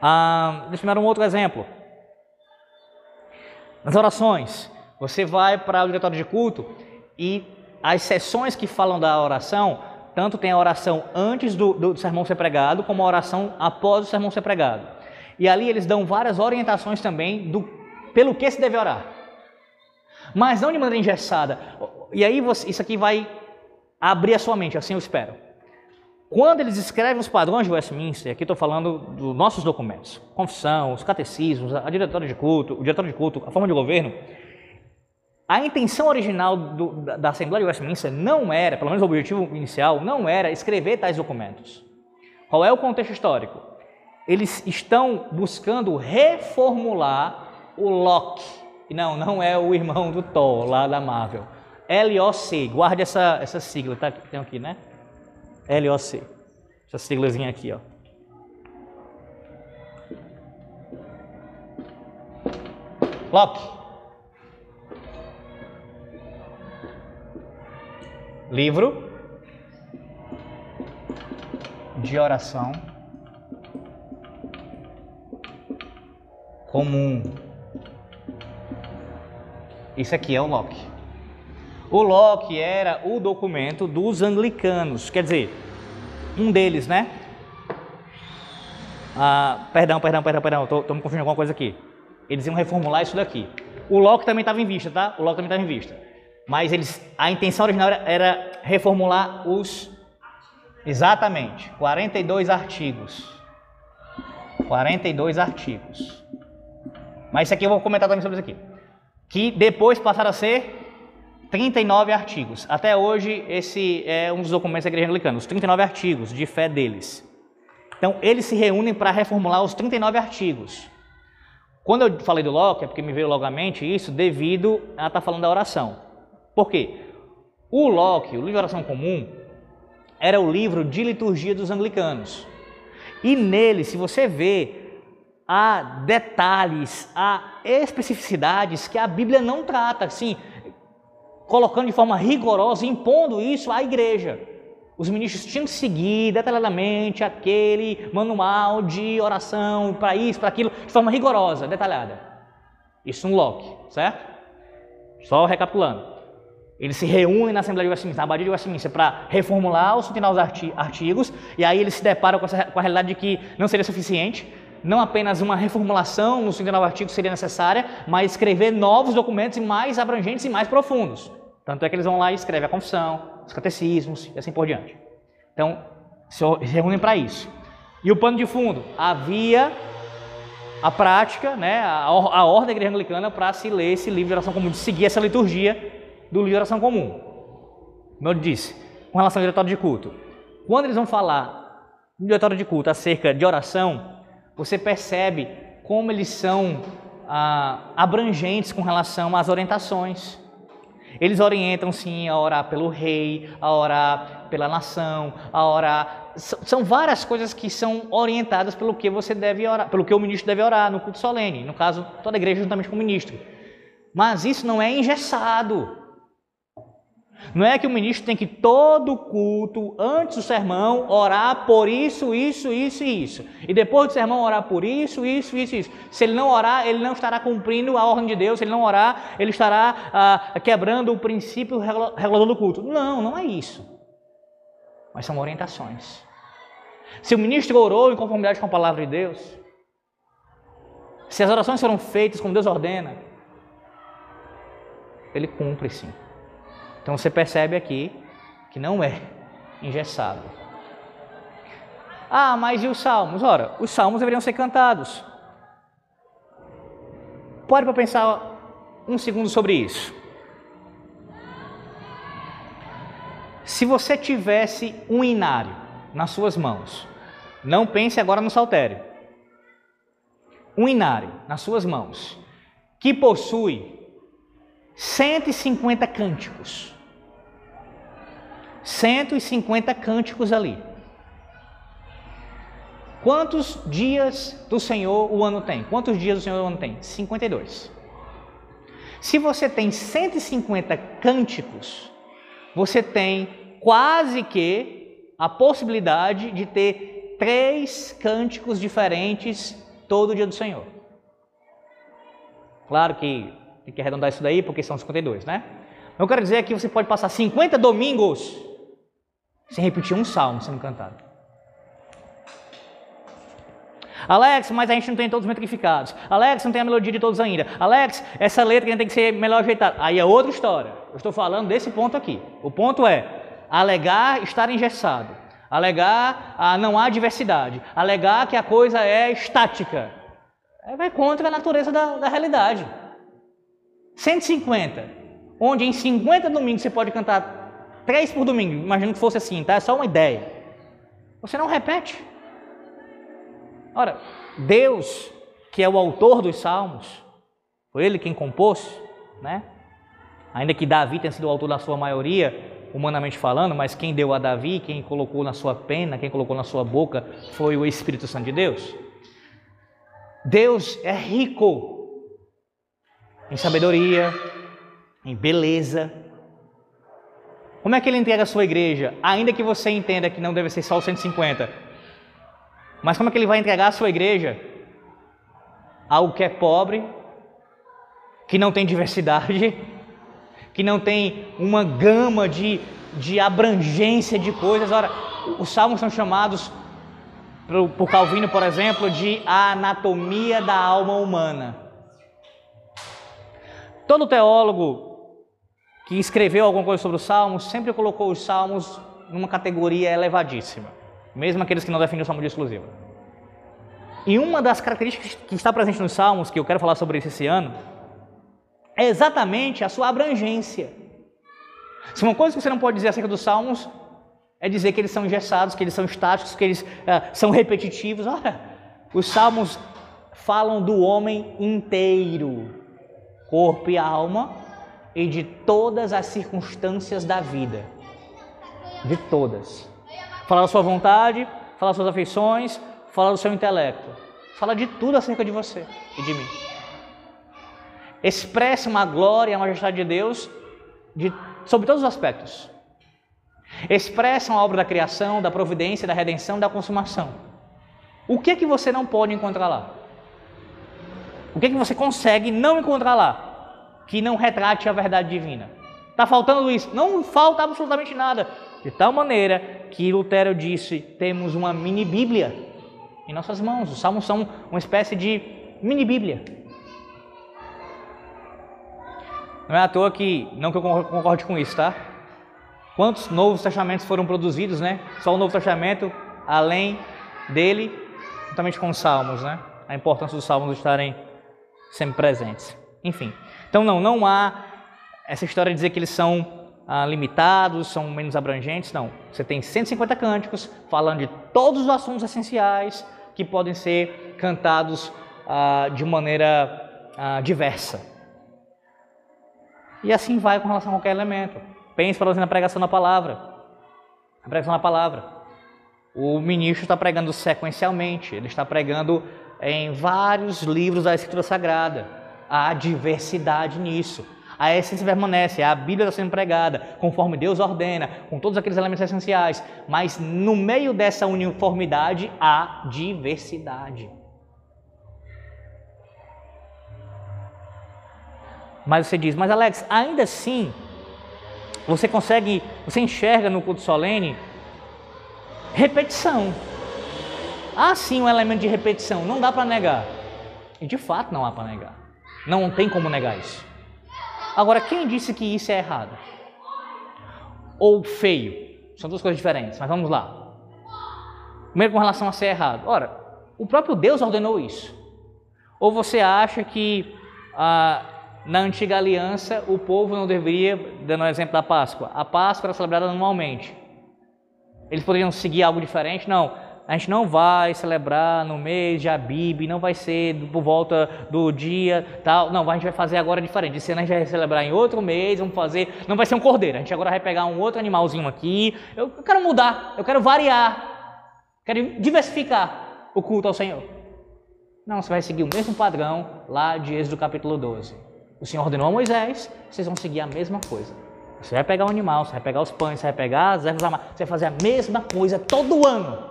Ah, deixa eu dar um outro exemplo. Nas orações, você vai para o diretório de culto e as sessões que falam da oração, tanto tem a oração antes do, do sermão ser pregado, como a oração após o sermão ser pregado. E ali eles dão várias orientações também do pelo que se deve orar. Mas não de maneira engessada. E aí você, isso aqui vai abrir a sua mente, assim eu espero. Quando eles escrevem os padrões de Westminster, aqui estou falando dos nossos documentos, confissão, os catecismos, a diretória de culto, o diretório de culto, a forma de governo, a intenção original do, da, da Assembleia de Westminster não era, pelo menos o objetivo inicial, não era escrever tais documentos. Qual é o contexto histórico? Eles estão buscando reformular o Loki. Não, não é o irmão do Thor lá da Marvel. LOC, guarde essa, essa sigla, tá? Tem aqui, né? LOC. Essa siglazinha aqui, ó. Loki. Livro de oração comum. Isso aqui é o Locke. O Locke era o documento dos anglicanos, quer dizer, um deles, né? Ah, perdão, perdão, perdão, perdão, estou me confundindo com alguma coisa aqui. Eles iam reformular isso daqui. O Locke também estava em vista, tá? O Locke também estava em vista. Mas eles, a intenção original era, era reformular os. Exatamente, 42 artigos. 42 artigos. Mas isso aqui eu vou comentar também sobre isso aqui. Que depois passaram a ser 39 artigos. Até hoje, esse é um dos documentos da Igreja Anglicana, os 39 artigos de fé deles. Então, eles se reúnem para reformular os 39 artigos. Quando eu falei do Locke, é porque me veio logo à mente isso, devido a estar tá falando da oração. Por quê? O Locke, o livro de oração comum, era o livro de liturgia dos anglicanos. E nele, se você vê há detalhes, há especificidades que a Bíblia não trata, assim, colocando de forma rigorosa, impondo isso à igreja. Os ministros tinham que seguir detalhadamente aquele manual de oração para isso, para aquilo, de forma rigorosa, detalhada. Isso um Locke, certo? Só recapitulando. Eles se reúnem na Assembleia de Westminster, na Abadia de Westminster, para reformular os 39 artigos, e aí eles se deparam com, essa, com a realidade de que não seria suficiente, não apenas uma reformulação nos 39 artigos seria necessária, mas escrever novos documentos mais abrangentes e mais profundos. Tanto é que eles vão lá e escrevem a confissão, os catecismos e assim por diante. Então, se reúnem para isso. E o pano de fundo? Havia a prática, né, a, a ordem da igreja anglicana para se ler esse livro de oração comum, de seguir essa liturgia do livro de oração comum. Como eu disse, com relação ao diretório de culto. Quando eles vão falar no diretório de culto acerca de oração, você percebe como eles são ah, abrangentes com relação às orientações. Eles orientam sim a orar pelo rei, a orar pela nação, a orar. São várias coisas que são orientadas pelo que você deve orar, pelo que o ministro deve orar no culto solene. No caso, toda a igreja juntamente com o ministro. Mas isso não é engessado. Não é que o ministro tem que todo culto, antes do sermão, orar por isso, isso, isso e isso. E depois do sermão orar por isso, isso, isso e isso. Se ele não orar, ele não estará cumprindo a ordem de Deus. Se ele não orar, ele estará ah, quebrando o princípio regulador do culto. Não, não é isso. Mas são orientações. Se o ministro orou em conformidade com a palavra de Deus, se as orações foram feitas como Deus ordena, ele cumpre sim. Então você percebe aqui que não é engessado. Ah, mas e os salmos? Ora, os salmos deveriam ser cantados. Pode para pensar um segundo sobre isso. Se você tivesse um inário nas suas mãos, não pense agora no saltério. Um inário nas suas mãos, que possui 150 cânticos. 150 cânticos ali. Quantos dias do Senhor o ano tem? Quantos dias do Senhor o ano tem? 52. Se você tem 150 cânticos, você tem quase que a possibilidade de ter três cânticos diferentes todo dia do Senhor. Claro que tem que arredondar isso daí porque são 52, né? Eu quero dizer que você pode passar 50 domingos sem repetir um salmo sendo cantado. Alex, mas a gente não tem todos metrificados. Alex, não tem a melodia de todos ainda. Alex, essa letra tem que ser melhor ajeitada. Aí é outra história. Eu estou falando desse ponto aqui. O ponto é alegar estar engessado. Alegar a não há diversidade. Alegar que a coisa é estática. É, vai contra a natureza da, da realidade. 150, onde em 50 domingos você pode cantar Três por domingo, imagino que fosse assim, tá? É só uma ideia. Você não repete. Ora, Deus, que é o autor dos salmos, foi ele quem compôs, né? Ainda que Davi tenha sido o autor da sua maioria, humanamente falando, mas quem deu a Davi, quem colocou na sua pena, quem colocou na sua boca, foi o Espírito Santo de Deus. Deus é rico em sabedoria, em beleza, como é que ele entrega a sua igreja? Ainda que você entenda que não deve ser só os 150. Mas como é que ele vai entregar a sua igreja? Algo que é pobre, que não tem diversidade, que não tem uma gama de, de abrangência de coisas. Ora, os salmos são chamados, por Calvino, por exemplo, de a anatomia da alma humana. Todo teólogo que escreveu alguma coisa sobre os salmos, sempre colocou os salmos numa categoria elevadíssima, mesmo aqueles que não defendem o salmo de exclusivo. E uma das características que está presente nos salmos, que eu quero falar sobre isso esse ano, é exatamente a sua abrangência. Se uma coisa que você não pode dizer acerca dos salmos é dizer que eles são engessados, que eles são estáticos, que eles uh, são repetitivos. Ora, os salmos falam do homem inteiro, corpo e alma, e de todas as circunstâncias da vida. De todas. Fala da sua vontade, fala das suas afeições, fala do seu intelecto. Fala de tudo acerca de você e de mim. Expressa uma glória e a majestade de Deus de, sobre todos os aspectos. Expressam a obra da criação, da providência, da redenção, da consumação. O que é que você não pode encontrar lá? O que é que você consegue não encontrar lá? Que não retrate a verdade divina. Está faltando isso? Não falta absolutamente nada. De tal maneira que Lutero disse: temos uma mini Bíblia em nossas mãos. Os salmos são uma espécie de mini Bíblia. Não é à toa que, não que eu concorde com isso, tá? Quantos novos testamentos foram produzidos, né? Só o Novo Testamento, além dele, juntamente com os salmos, né? A importância dos salmos estarem sempre presentes. Enfim. Então, não, não há essa história de dizer que eles são ah, limitados, são menos abrangentes, não. Você tem 150 cânticos falando de todos os assuntos essenciais que podem ser cantados ah, de maneira ah, diversa. E assim vai com relação a qualquer elemento. Pense, por exemplo, na pregação da palavra. A pregação da palavra. O ministro está pregando sequencialmente, ele está pregando em vários livros da Escritura Sagrada há diversidade nisso. A essência permanece, a Bíblia está sendo pregada, conforme Deus ordena, com todos aqueles elementos essenciais. Mas no meio dessa uniformidade há diversidade. Mas você diz, mas Alex, ainda assim, você consegue, você enxerga no culto solene repetição. Há sim um elemento de repetição, não dá para negar. E de fato não há para negar. Não tem como negar isso. Agora, quem disse que isso é errado? Ou feio? São duas coisas diferentes, mas vamos lá. Primeiro com relação a ser errado. Ora, o próprio Deus ordenou isso. Ou você acha que ah, na antiga aliança o povo não deveria, dando o exemplo da Páscoa, a Páscoa era celebrada anualmente. Eles poderiam seguir algo diferente? Não a gente não vai celebrar no mês de Abib, não vai ser por volta do dia tal. Não, a gente vai fazer agora diferente. Esse ano a gente vai celebrar em outro mês, vamos fazer. Não vai ser um cordeiro, a gente agora vai pegar um outro animalzinho aqui. Eu quero mudar, eu quero variar, quero diversificar o culto ao Senhor. Não, você vai seguir o mesmo padrão lá de Êxodo capítulo 12. O Senhor ordenou a Moisés, vocês vão seguir a mesma coisa. Você vai pegar o animal, você vai pegar os pães, você vai pegar as ervas você vai fazer a mesma coisa todo ano.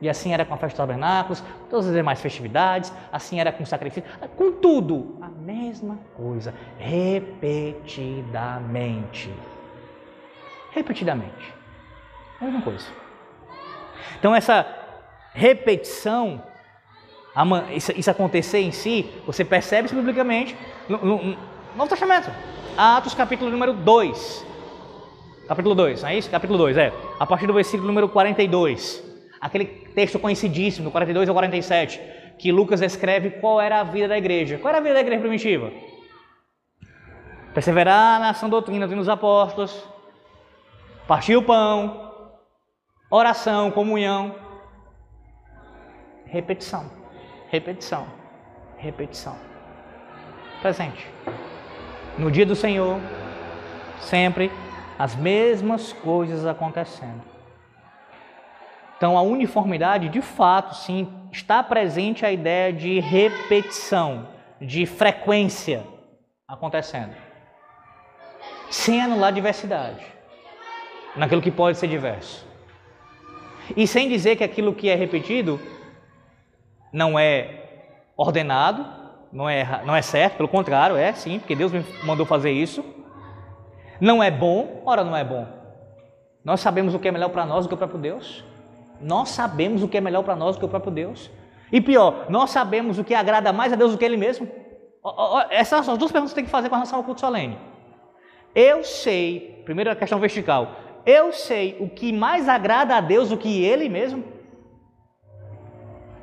E assim era com a festa dos tabernáculos, todas as demais festividades, assim era com o sacrifício, com tudo, a mesma coisa, repetidamente. Repetidamente. A mesma coisa. Então essa repetição, isso, acontecer em si, você percebe isso biblicamente no, no, no Novo Testamento. Atos capítulo número 2. Capítulo 2, não é isso? Capítulo 2, é. A partir do versículo número 42 aquele texto conhecidíssimo, do 42 ao 47, que Lucas escreve qual era a vida da igreja. Qual era a vida da igreja primitiva? Perseverar na ação doutrina dos apóstolos, partir o pão, oração, comunhão, repetição, repetição, repetição. Presente. No dia do Senhor, sempre as mesmas coisas acontecendo. Então, a uniformidade, de fato, sim, está presente a ideia de repetição, de frequência acontecendo, sem anular diversidade, naquilo que pode ser diverso. E sem dizer que aquilo que é repetido não é ordenado, não é, não é certo, pelo contrário, é sim, porque Deus me mandou fazer isso. Não é bom, ora não é bom. Nós sabemos o que é melhor para nós do que próprio Deus. Nós sabemos o que é melhor para nós do que o próprio Deus. E pior, nós sabemos o que agrada mais a Deus do que Ele mesmo. Essas são as duas perguntas que tem que fazer com relação ao culto solene. Eu sei, primeiro a questão vertical, eu sei o que mais agrada a Deus do que Ele mesmo.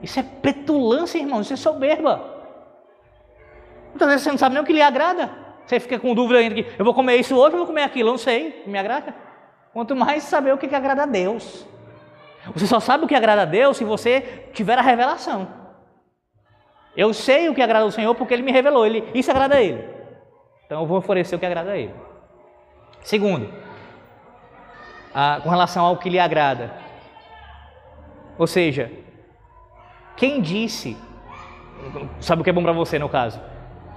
Isso é petulância, irmão, isso é soberba. Muitas vezes você não sabe nem o que lhe agrada. Você fica com dúvida ainda que eu vou comer isso hoje ou vou comer aquilo, eu não sei, me agrada. Quanto mais saber o que, que agrada a Deus. Você só sabe o que agrada a Deus se você tiver a revelação. Eu sei o que agrada ao Senhor porque Ele me revelou. Ele, isso agrada a Ele. Então eu vou oferecer o que agrada a Ele. Segundo, a, com relação ao que lhe agrada. Ou seja, quem disse, sabe o que é bom para você no caso?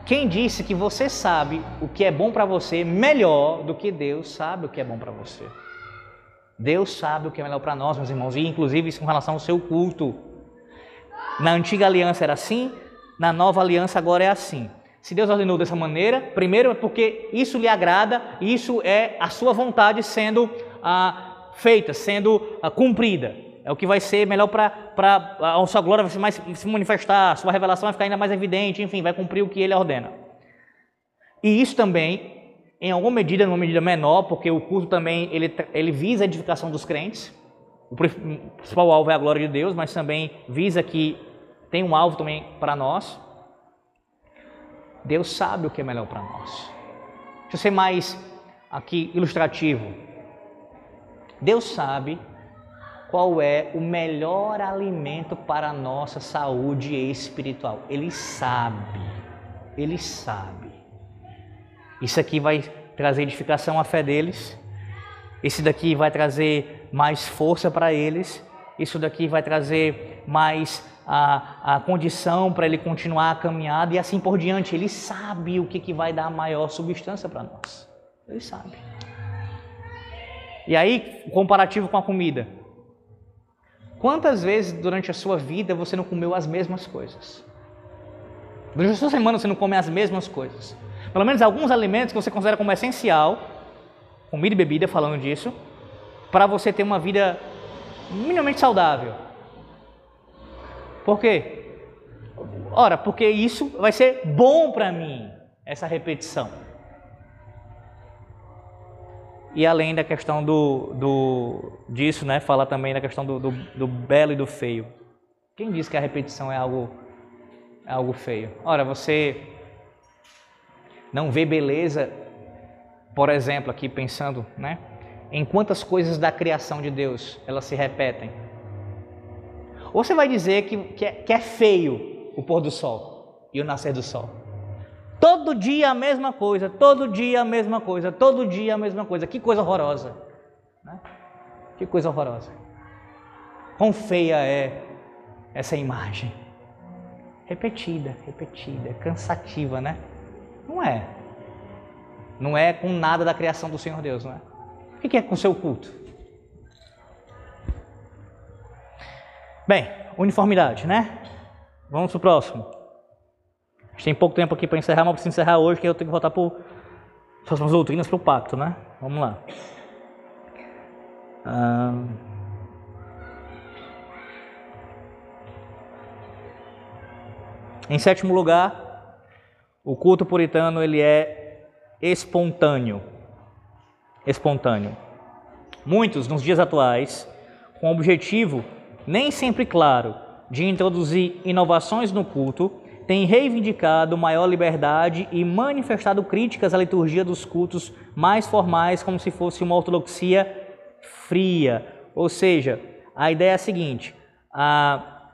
Quem disse que você sabe o que é bom para você melhor do que Deus sabe o que é bom para você? Deus sabe o que é melhor para nós, meus irmãos, e inclusive isso com relação ao seu culto. Na antiga aliança era assim, na nova aliança agora é assim. Se Deus ordenou dessa maneira, primeiro é porque isso lhe agrada, isso é a sua vontade sendo ah, feita, sendo ah, cumprida. É o que vai ser melhor para a sua glória vai se, mais, se manifestar, a sua revelação vai ficar ainda mais evidente, enfim, vai cumprir o que ele ordena. E isso também em alguma medida, numa medida menor, porque o culto também ele, ele visa a edificação dos crentes. O principal alvo é a glória de Deus, mas também visa que tem um alvo também para nós. Deus sabe o que é melhor para nós. Deixa eu ser mais aqui ilustrativo. Deus sabe qual é o melhor alimento para a nossa saúde espiritual. Ele sabe. Ele sabe. Isso aqui vai trazer edificação à fé deles. Esse daqui vai trazer mais força para eles. Isso daqui vai trazer mais a, a condição para ele continuar a caminhada e assim por diante. Ele sabe o que, que vai dar maior substância para nós. Ele sabe. E aí, comparativo com a comida. Quantas vezes durante a sua vida você não comeu as mesmas coisas? Durante a sua semana você não come as mesmas coisas. Pelo menos alguns alimentos que você considera como essencial, comida e bebida, falando disso, para você ter uma vida minimamente saudável. Por quê? Ora, porque isso vai ser bom para mim, essa repetição. E além da questão do, do disso, né, fala também da questão do, do, do, belo e do feio. Quem diz que a repetição é algo, é algo feio? Ora, você não vê beleza, por exemplo, aqui pensando, né, em quantas coisas da criação de Deus elas se repetem. Ou você vai dizer que, que, é, que é feio o pôr do sol e o nascer do sol. Todo dia a mesma coisa, todo dia a mesma coisa, todo dia a mesma coisa. Que coisa horrorosa. Né? Que coisa horrorosa. Quão feia é essa imagem. Repetida, repetida, cansativa, né? Não é. Não é com nada da criação do Senhor Deus, não é? O que é com o seu culto? Bem, uniformidade, né? Vamos para o próximo. A gente tem pouco tempo aqui para encerrar, mas preciso encerrar hoje, que eu tenho que voltar para as doutrinas para o pacto, né? Vamos lá. Em sétimo lugar, o culto puritano ele é espontâneo. Espontâneo. Muitos, nos dias atuais, com o objetivo nem sempre claro de introduzir inovações no culto, têm reivindicado maior liberdade e manifestado críticas à liturgia dos cultos mais formais, como se fosse uma ortodoxia fria. Ou seja, a ideia é a seguinte: a,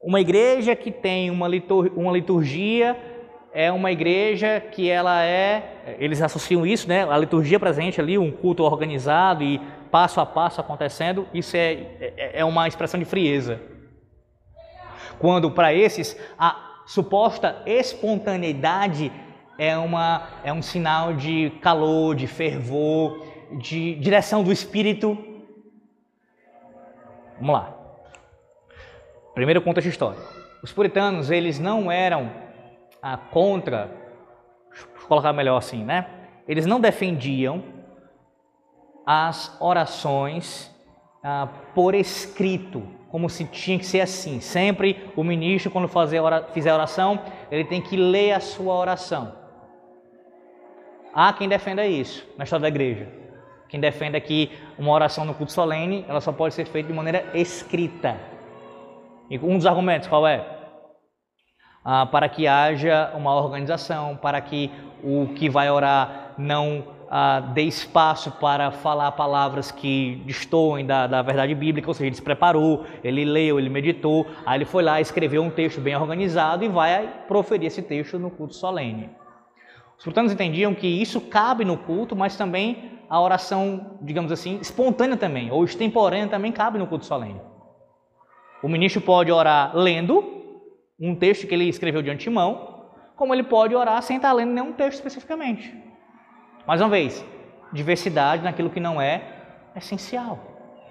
uma igreja que tem uma liturgia, uma liturgia é uma igreja que ela é, eles associam isso, né? A liturgia presente ali, um culto organizado e passo a passo acontecendo, isso é, é, é uma expressão de frieza. Quando para esses a suposta espontaneidade é, uma, é um sinal de calor, de fervor, de direção do espírito. Vamos lá. Primeiro contexto histórico. Os puritanos, eles não eram ah, contra, colocar melhor assim, né? Eles não defendiam as orações ah, por escrito, como se tinha que ser assim. Sempre o ministro, quando fazer fizer oração, ele tem que ler a sua oração. Há quem defenda isso na história da igreja. Quem defenda que uma oração no culto solene, ela só pode ser feita de maneira escrita. E um dos argumentos qual é? Ah, para que haja uma organização, para que o que vai orar não ah, dê espaço para falar palavras que destoem da, da verdade bíblica, ou seja, ele se preparou, ele leu, ele meditou, aí ele foi lá, escreveu um texto bem organizado e vai proferir esse texto no culto solene. Os puritanos entendiam que isso cabe no culto, mas também a oração, digamos assim, espontânea também, ou extemporânea também cabe no culto solene. O ministro pode orar lendo um texto que ele escreveu de antemão, como ele pode orar sem estar lendo nenhum texto especificamente. Mais uma vez, diversidade naquilo que não é essencial.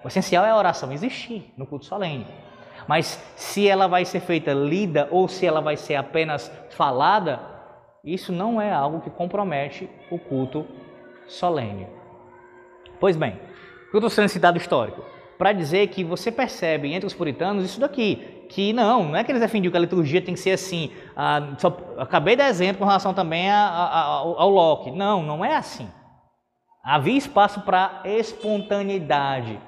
O essencial é a oração existir no culto solene. Mas se ela vai ser feita lida ou se ela vai ser apenas falada, isso não é algo que compromete o culto solene. Pois bem, o que eu estou sendo citado histórico? Para dizer que você percebe entre os puritanos isso daqui, que não, não é que eles defendiam que a liturgia tem que ser assim. Ah, só, acabei de exemplo com relação também a, a, ao, ao Locke. Não, não é assim. Havia espaço para espontaneidade,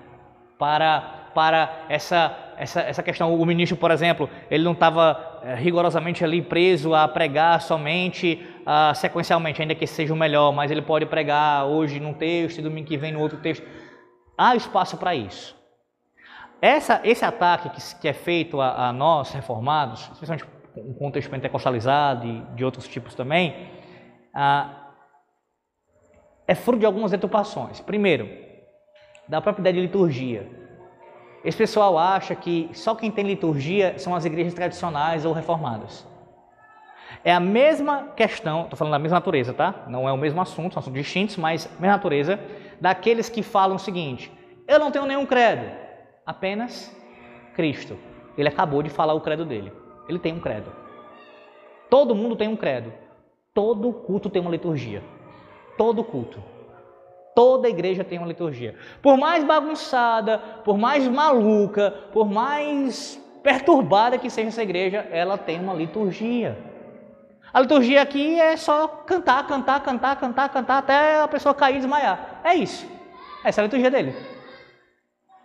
para, para essa, essa, essa questão. O ministro, por exemplo, ele não estava é, rigorosamente ali preso a pregar somente ah, sequencialmente, ainda que seja o melhor, mas ele pode pregar hoje num texto e domingo que vem no outro texto. Há espaço para isso. Essa, esse ataque que, que é feito a, a, nós, reformados, especialmente com contexto pentecostalizado e de outros tipos também, ah, é fruto de algumas deturpações. Primeiro, da própria ideia de liturgia. esse pessoal acha que só quem tem liturgia são as igrejas tradicionais ou reformadas. É a mesma questão, estou falando da mesma natureza, tá? Não é o mesmo assunto, são assuntos distintos, mas mesma natureza, daqueles que falam o seguinte: eu não tenho nenhum credo, apenas Cristo. Ele acabou de falar o credo dele. Ele tem um credo. Todo mundo tem um credo. Todo culto tem uma liturgia. Todo culto. Toda igreja tem uma liturgia. Por mais bagunçada, por mais maluca, por mais perturbada que seja essa igreja, ela tem uma liturgia. A liturgia aqui é só cantar, cantar, cantar, cantar, cantar até a pessoa cair e desmaiar. É isso. Essa é a liturgia dele.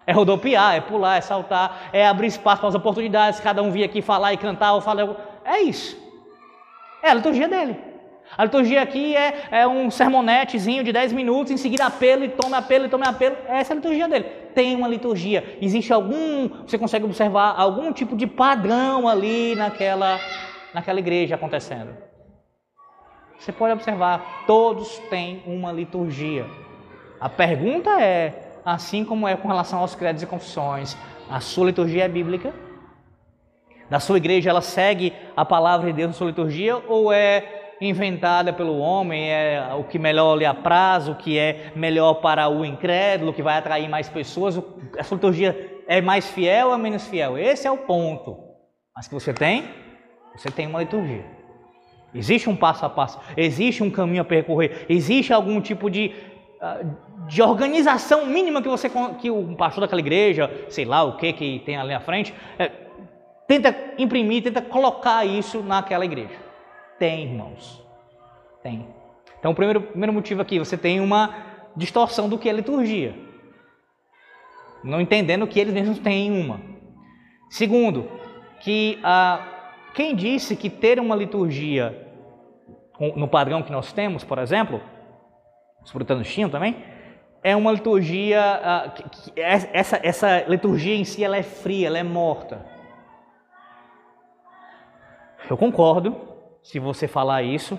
É rodopiar, é pular, é saltar, é abrir espaço para as oportunidades, cada um vir aqui falar e cantar ou falar. É isso. É a liturgia dele. A liturgia aqui é, é um sermonetezinho de 10 minutos, em seguida apelo e tome apelo e tome apelo. Essa é a liturgia dele. Tem uma liturgia. Existe algum, você consegue observar algum tipo de padrão ali naquela, naquela igreja acontecendo. Você pode observar, todos têm uma liturgia. A pergunta é, assim como é com relação aos credos e confissões, a sua liturgia é bíblica? Na sua igreja ela segue a palavra de Deus na sua liturgia ou é inventada pelo homem, é o que melhor lhe apraz, o que é melhor para o incrédulo, que vai atrair mais pessoas. A sua liturgia é mais fiel ou menos fiel? Esse é o ponto. Mas que você tem, você tem uma liturgia. Existe um passo a passo, existe um caminho a percorrer, existe algum tipo de, de organização mínima que você que o pastor daquela igreja, sei lá o que que tem ali à frente, é, tenta imprimir, tenta colocar isso naquela igreja. Tem, irmãos. Tem. Então, o primeiro, primeiro motivo aqui, você tem uma distorção do que é liturgia. Não entendendo que eles mesmos têm uma. Segundo, que ah, quem disse que ter uma liturgia no padrão que nós temos, por exemplo, os puritanos tinham também, é uma liturgia, ah, que, essa, essa liturgia em si ela é fria, ela é morta. Eu concordo se você falar isso,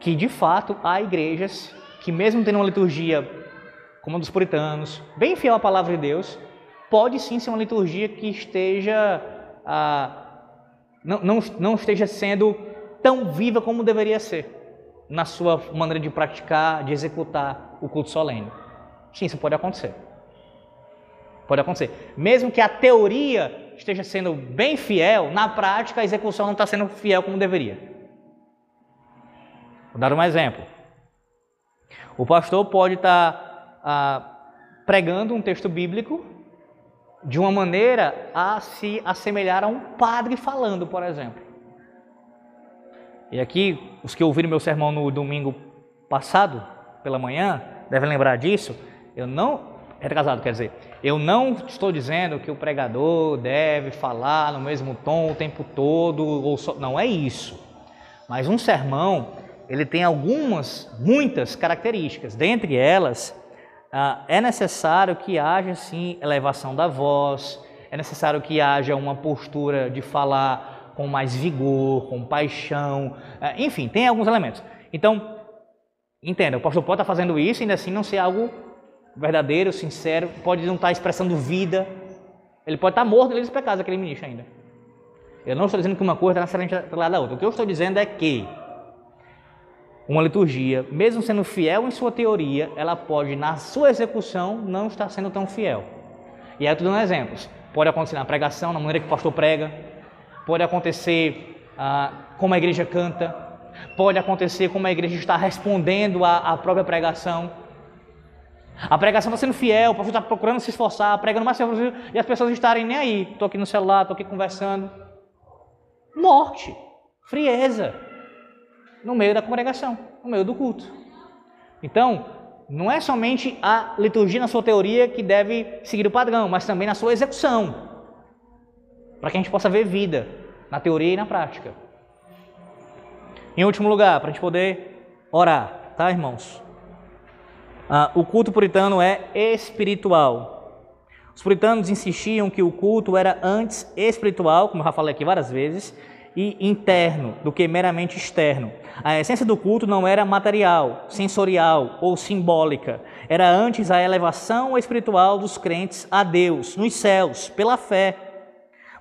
que de fato há igrejas que, mesmo tendo uma liturgia como a dos puritanos, bem fiel à palavra de Deus, pode sim ser uma liturgia que esteja ah, não, não, não esteja sendo tão viva como deveria ser na sua maneira de praticar, de executar o culto solene. Sim, isso pode acontecer. Pode acontecer. Mesmo que a teoria esteja sendo bem fiel, na prática a execução não está sendo fiel como deveria. Vou dar um exemplo. O pastor pode estar tá, ah, pregando um texto bíblico de uma maneira a se assemelhar a um padre falando, por exemplo. E aqui, os que ouviram meu sermão no domingo passado, pela manhã, devem lembrar disso. Eu não, retrasado, quer dizer, eu não estou dizendo que o pregador deve falar no mesmo tom o tempo todo, ou só, não é isso. Mas um sermão, ele tem algumas, muitas características. Dentre elas, ah, é necessário que haja sim elevação da voz, é necessário que haja uma postura de falar com mais vigor, com paixão, ah, enfim, tem alguns elementos. Então, entenda, o pastor pode estar fazendo isso ainda assim não ser algo verdadeiro, sincero, pode não estar expressando vida, ele pode estar morto ali dos pecados, aquele ministro ainda. Eu não estou dizendo que uma coisa está necessariamente lado da outra. O que eu estou dizendo é que uma liturgia, mesmo sendo fiel em sua teoria, ela pode, na sua execução, não estar sendo tão fiel. E aí eu estou dando exemplos. Pode acontecer na pregação, na maneira que o pastor prega, pode acontecer ah, como a igreja canta, pode acontecer como a igreja está respondendo à, à própria pregação. A pregação está sendo fiel, o pastor está procurando se esforçar, pregando mais possível, e as pessoas estarem nem aí. Estou aqui no celular, estou aqui conversando. Morte, frieza no meio da congregação, no meio do culto. Então, não é somente a liturgia na sua teoria que deve seguir o padrão, mas também na sua execução, para que a gente possa ver vida na teoria e na prática. Em último lugar, para a gente poder orar, tá, irmãos? Ah, o culto puritano é espiritual. Os puritanos insistiam que o culto era antes espiritual, como eu já falei aqui várias vezes, e interno do que meramente externo. A essência do culto não era material, sensorial ou simbólica. era antes a elevação espiritual dos crentes a Deus, nos céus, pela fé.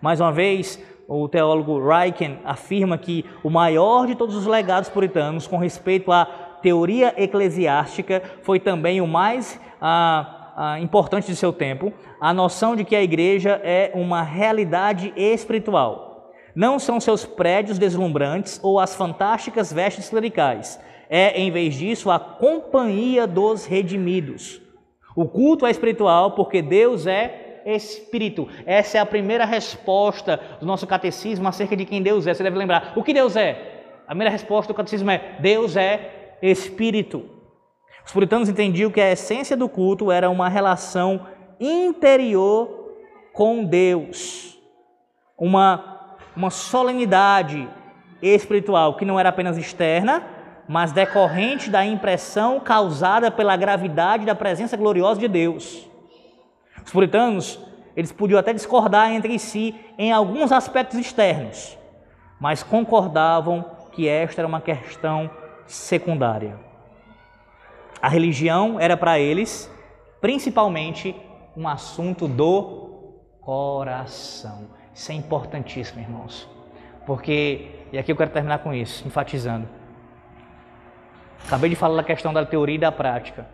Mais uma vez, o teólogo Ryken afirma que o maior de todos os legados puritanos com respeito à teoria eclesiástica foi também o mais ah, ah, importante de seu tempo, a noção de que a igreja é uma realidade espiritual. Não são seus prédios deslumbrantes ou as fantásticas vestes clericais. É, em vez disso, a companhia dos redimidos. O culto é espiritual porque Deus é Espírito. Essa é a primeira resposta do nosso catecismo acerca de quem Deus é. Você deve lembrar. O que Deus é? A primeira resposta do catecismo é: Deus é Espírito. Os puritanos entendiam que a essência do culto era uma relação interior com Deus, uma, uma solenidade espiritual que não era apenas externa, mas decorrente da impressão causada pela gravidade da presença gloriosa de Deus. Os puritanos, eles podiam até discordar entre si em alguns aspectos externos, mas concordavam que esta era uma questão secundária. A religião era para eles principalmente um assunto do coração. Isso é importantíssimo, irmãos. Porque, e aqui eu quero terminar com isso, enfatizando. Acabei de falar da questão da teoria e da prática.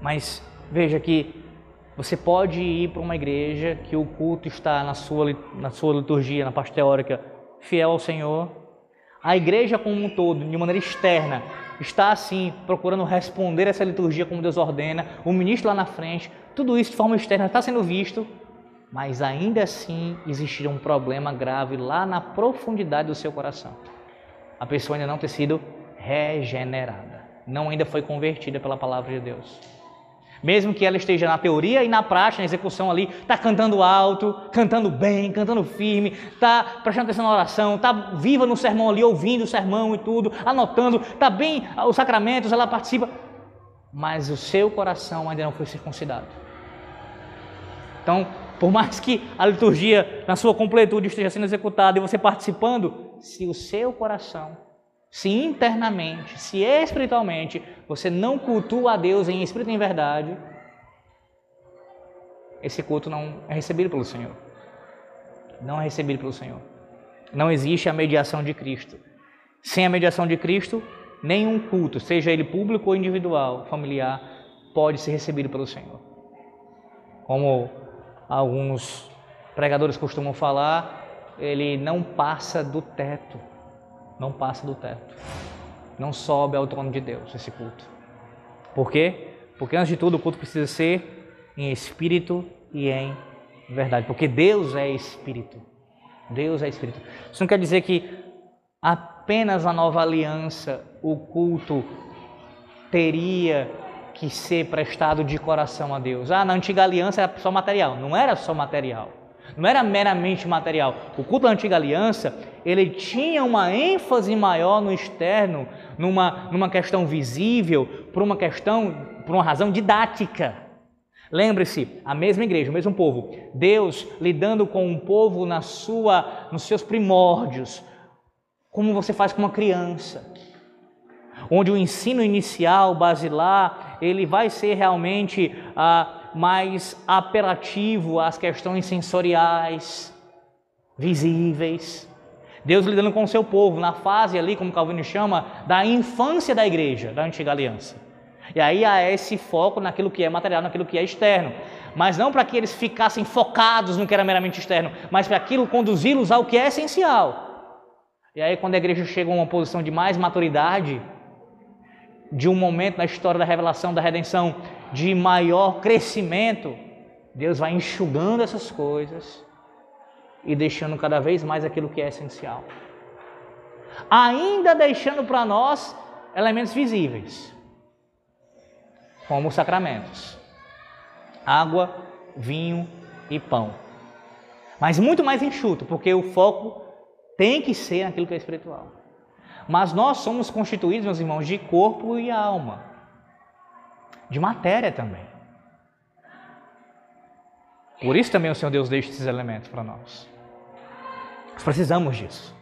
Mas veja que você pode ir para uma igreja que o culto está na sua, na sua liturgia, na parte teórica, fiel ao Senhor. A igreja como um todo, de maneira externa, está assim, procurando responder essa liturgia como Deus ordena. O ministro lá na frente, tudo isso de forma externa está sendo visto, mas ainda assim existirá um problema grave lá na profundidade do seu coração. A pessoa ainda não ter sido regenerada, não ainda foi convertida pela palavra de Deus mesmo que ela esteja na teoria e na prática, na execução ali, está cantando alto, cantando bem, cantando firme, está prestando atenção na oração, está viva no sermão ali, ouvindo o sermão e tudo, anotando, está bem os sacramentos, ela participa, mas o seu coração ainda não foi circuncidado. Então, por mais que a liturgia, na sua completude, esteja sendo executada e você participando, se o seu coração se internamente, se espiritualmente você não cultua a Deus em espírito e em verdade, esse culto não é recebido pelo Senhor. Não é recebido pelo Senhor. Não existe a mediação de Cristo. Sem a mediação de Cristo, nenhum culto, seja ele público ou individual, familiar, pode ser recebido pelo Senhor. Como alguns pregadores costumam falar, ele não passa do teto não passa do teto. Não sobe ao trono de Deus esse culto. Por quê? Porque antes de tudo o culto precisa ser em espírito e em verdade. Porque Deus é espírito. Deus é espírito. Isso não quer dizer que apenas a nova aliança, o culto teria que ser prestado de coração a Deus. Ah, na antiga aliança era só material. Não era só material. Não era meramente material. O culto da antiga aliança, ele tinha uma ênfase maior no externo, numa, numa questão visível, por uma questão, por uma razão didática. Lembre-se, a mesma igreja, o mesmo povo, Deus lidando com um povo na sua, nos seus primórdios, como você faz com uma criança, onde o ensino inicial, basilar, ele vai ser realmente ah, mais apelativo às questões sensoriais, visíveis. Deus lidando com o seu povo na fase ali, como Calvino chama, da infância da igreja, da antiga aliança. E aí há esse foco naquilo que é material, naquilo que é externo. Mas não para que eles ficassem focados no que era meramente externo, mas para aquilo conduzi-los ao que é essencial. E aí, quando a igreja chega a uma posição de mais maturidade, de um momento na história da revelação, da redenção, de maior crescimento, Deus vai enxugando essas coisas e deixando cada vez mais aquilo que é essencial. Ainda deixando para nós elementos visíveis, como os sacramentos: água, vinho e pão. Mas muito mais enxuto, porque o foco tem que ser naquilo que é espiritual. Mas nós somos constituídos, meus irmãos, de corpo e alma de matéria também. Por isso também o Senhor Deus deixa esses elementos para nós. Nós precisamos disso.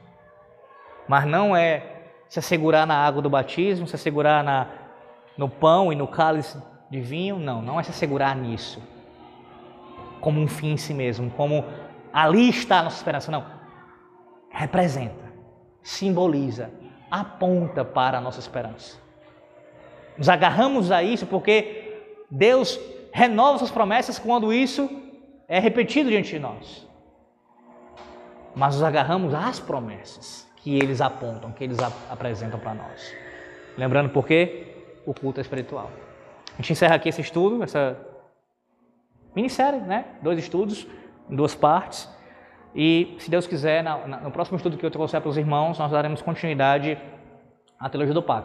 Mas não é se assegurar na água do batismo, se assegurar na, no pão e no cálice de vinho, não, não é se segurar nisso, como um fim em si mesmo, como ali está a nossa esperança, não. Representa, simboliza, aponta para a nossa esperança. Nos agarramos a isso porque Deus renova suas promessas quando isso é repetido diante de nós. Mas nos agarramos às promessas que eles apontam, que eles apresentam para nós. Lembrando por quê? O culto é espiritual. A gente encerra aqui esse estudo, essa minissérie, né? Dois estudos, duas partes. E, se Deus quiser, no próximo estudo que eu trouxer para os irmãos, nós daremos continuidade à teologia do pacto.